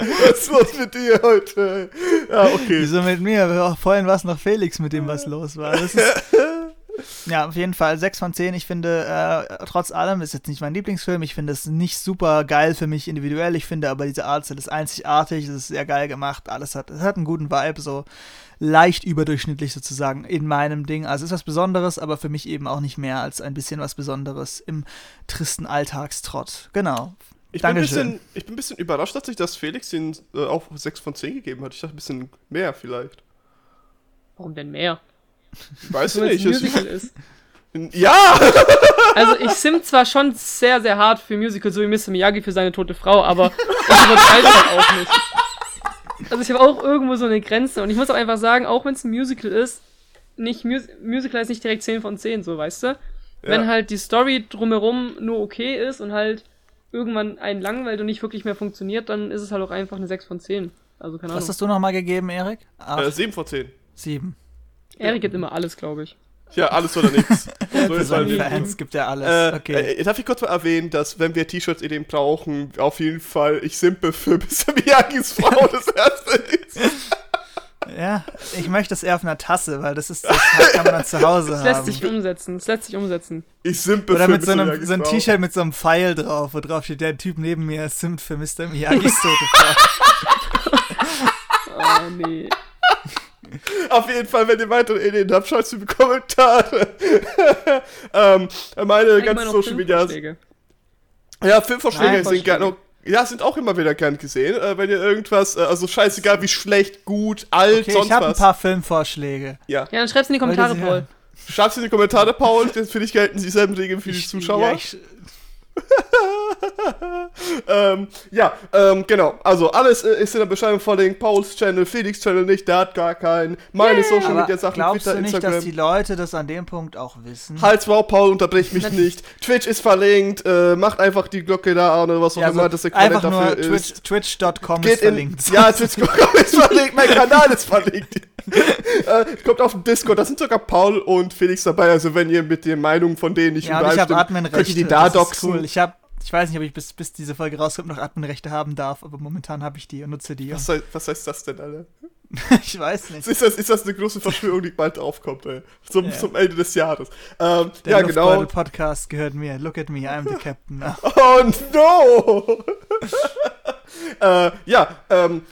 Speaker 1: Was ist los mit dir heute? Ja, okay.
Speaker 2: wieso mit mir? Vorhin war es noch Felix, mit dem was los war. Das ist, ja, auf jeden Fall 6 von 10. Ich finde, äh, trotz allem, ist jetzt nicht mein Lieblingsfilm. Ich finde es nicht super geil für mich individuell. Ich finde aber diese Artstyle ist einzigartig. Es ist sehr geil gemacht. Alles hat, es hat einen guten Vibe, so leicht überdurchschnittlich sozusagen in meinem Ding. Also es ist was Besonderes, aber für mich eben auch nicht mehr als ein bisschen was Besonderes im tristen Alltagstrott. Genau.
Speaker 1: Ich bin, bisschen, ich bin ein bisschen überrascht, dass sich das Felix den äh, auch 6 von 10 gegeben hat. Ich dachte ein bisschen mehr vielleicht.
Speaker 3: Warum denn mehr?
Speaker 1: Weiß
Speaker 3: wenn
Speaker 1: ich
Speaker 3: es ein
Speaker 1: nicht.
Speaker 3: Musical ist.
Speaker 1: Es- Ja!
Speaker 3: Also ich sim zwar schon sehr, sehr hart für Musical, so wie Mr. Miyagi für seine tote Frau, aber ich übertreibe halt auch nicht. Also ich habe auch irgendwo so eine Grenze und ich muss auch einfach sagen, auch wenn es ein Musical ist, nicht Mus Musical ist nicht direkt 10 von 10, so weißt du? Wenn
Speaker 1: Ja.
Speaker 3: halt die Story drumherum nur okay ist und halt irgendwann einen langweilt und nicht wirklich mehr funktioniert, dann ist es halt auch einfach eine 6 von 10. Also keine
Speaker 2: Was
Speaker 3: Ahnung.
Speaker 2: hast du nochmal gegeben, Erik?
Speaker 1: Äh, 7 von 10.
Speaker 2: Sieben.
Speaker 3: Erik gibt immer alles, glaube ich.
Speaker 1: Ja, alles oder nichts. So ist halt
Speaker 2: Fans gibt er alles.
Speaker 1: Äh,
Speaker 2: okay.
Speaker 1: äh, darf ich kurz mal erwähnen, dass wenn wir T-Shirts-Ideen brauchen, auf jeden Fall ich simpe für Mr. Miyagis Frau das erste ist.
Speaker 2: ja, ich möchte es eher auf einer Tasse, weil das ist, das kann man dann zu Hause
Speaker 3: Das lässt
Speaker 2: haben.
Speaker 3: sich umsetzen. Das lässt sich umsetzen.
Speaker 1: Ich simpe
Speaker 2: Oder
Speaker 1: für
Speaker 2: mit so
Speaker 1: Mr.
Speaker 2: einem so ein
Speaker 1: Frau.
Speaker 2: T-Shirt mit so einem Pfeil drauf, wo drauf steht, der Typ neben mir simmt für Mr. Miyagis tote Frau.
Speaker 3: Oh, nee.
Speaker 1: Auf jeden Fall, wenn ihr weitere Ideen habt, schreibt sie in die Kommentare. ähm, meine ganzen Social Media. Ja, Filmvorschläge
Speaker 3: Nein,
Speaker 1: sind gerne. Ja, sind auch immer wieder gern gesehen. Äh, wenn ihr irgendwas, äh, also scheißegal wie schlecht, gut, alt,
Speaker 2: Okay,
Speaker 1: sonst
Speaker 2: ich habe ein
Speaker 1: was.
Speaker 2: paar Filmvorschläge.
Speaker 1: ja.
Speaker 3: Ja, dann schreib's in die Kommentare, Paul.
Speaker 2: hören?
Speaker 1: Schreibt's in die Kommentare, Paul. Das finde ich gelten dieselben Regeln für die
Speaker 2: Ich-
Speaker 1: Zuschauer.
Speaker 2: Ja, ich,
Speaker 1: ähm, ja, ähm, genau. Also alles äh, ist in der Beschreibung verlinkt. Pauls Channel, Felix Channel nicht, der hat gar keinen. Meine Social
Speaker 2: aber
Speaker 1: Media Sachen,
Speaker 2: glaubst
Speaker 1: Twitter,
Speaker 2: du nicht,
Speaker 1: Instagram.
Speaker 2: dass die Leute das an dem Punkt auch wissen?
Speaker 1: Halt's wow, Paul, unterbrech mich nicht. Twitch ist verlinkt, äh, macht einfach die Glocke da an oder was auch
Speaker 2: Ja,
Speaker 1: immer
Speaker 2: also
Speaker 1: das Äquivalent dafür ist.
Speaker 2: Twitch- twitch.com
Speaker 1: Geht
Speaker 2: ist
Speaker 1: in,
Speaker 2: verlinkt.
Speaker 1: ja, Twitch.com ist verlinkt, mein Kanal ist verlinkt. äh, kommt auf den Discord, da sind sogar Paul und Felix dabei, also wenn ihr mit den Meinungen von denen nicht
Speaker 2: Ja, und ich habe
Speaker 1: übereinstimmt, könnt ihr
Speaker 2: Adminrechte.
Speaker 1: die da doxen.
Speaker 2: cool. Ich habe, ich weiß nicht, ob ich bis, bis diese Folge rauskommt noch Adminrechte haben darf, aber momentan habe ich die und nutze die.
Speaker 1: Was, heißt, was heißt das denn, Alter?
Speaker 2: ich weiß nicht.
Speaker 1: Ist das, ist das eine große Verschwörung, die bald aufkommt, ey? Zum,
Speaker 2: Ja.
Speaker 1: zum Ende des Jahres. Ähm,
Speaker 2: Der
Speaker 1: ja, genau.
Speaker 2: Podcast gehört mir. Look at me, I'm the captain now.
Speaker 1: Oh no! äh, ja, ähm,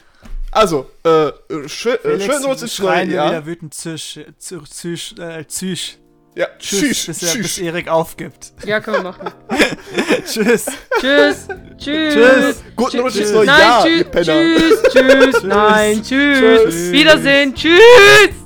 Speaker 1: also, äh, schön, äh,
Speaker 2: Felix,
Speaker 1: schön uns ins
Speaker 2: schreien
Speaker 1: Jahr.
Speaker 2: wieder wütend Züch, äh, Züch.
Speaker 1: Ja,
Speaker 2: Tschüss,
Speaker 1: tschüss,
Speaker 2: bis, er, bis
Speaker 1: tschüss.
Speaker 2: Erik aufgibt.
Speaker 3: Ja, können wir machen.
Speaker 2: Tschüss.
Speaker 3: Tschüss. Tschüss.
Speaker 2: Tschüss.
Speaker 1: Guten Rutsch ins neue
Speaker 3: Nein,
Speaker 1: Jahr, ihr
Speaker 3: tschüss.
Speaker 1: Penner.
Speaker 3: Tschüss. Tschüss. Nein, tschüss.
Speaker 1: Tschüss.
Speaker 3: Wiedersehen. Tschüss.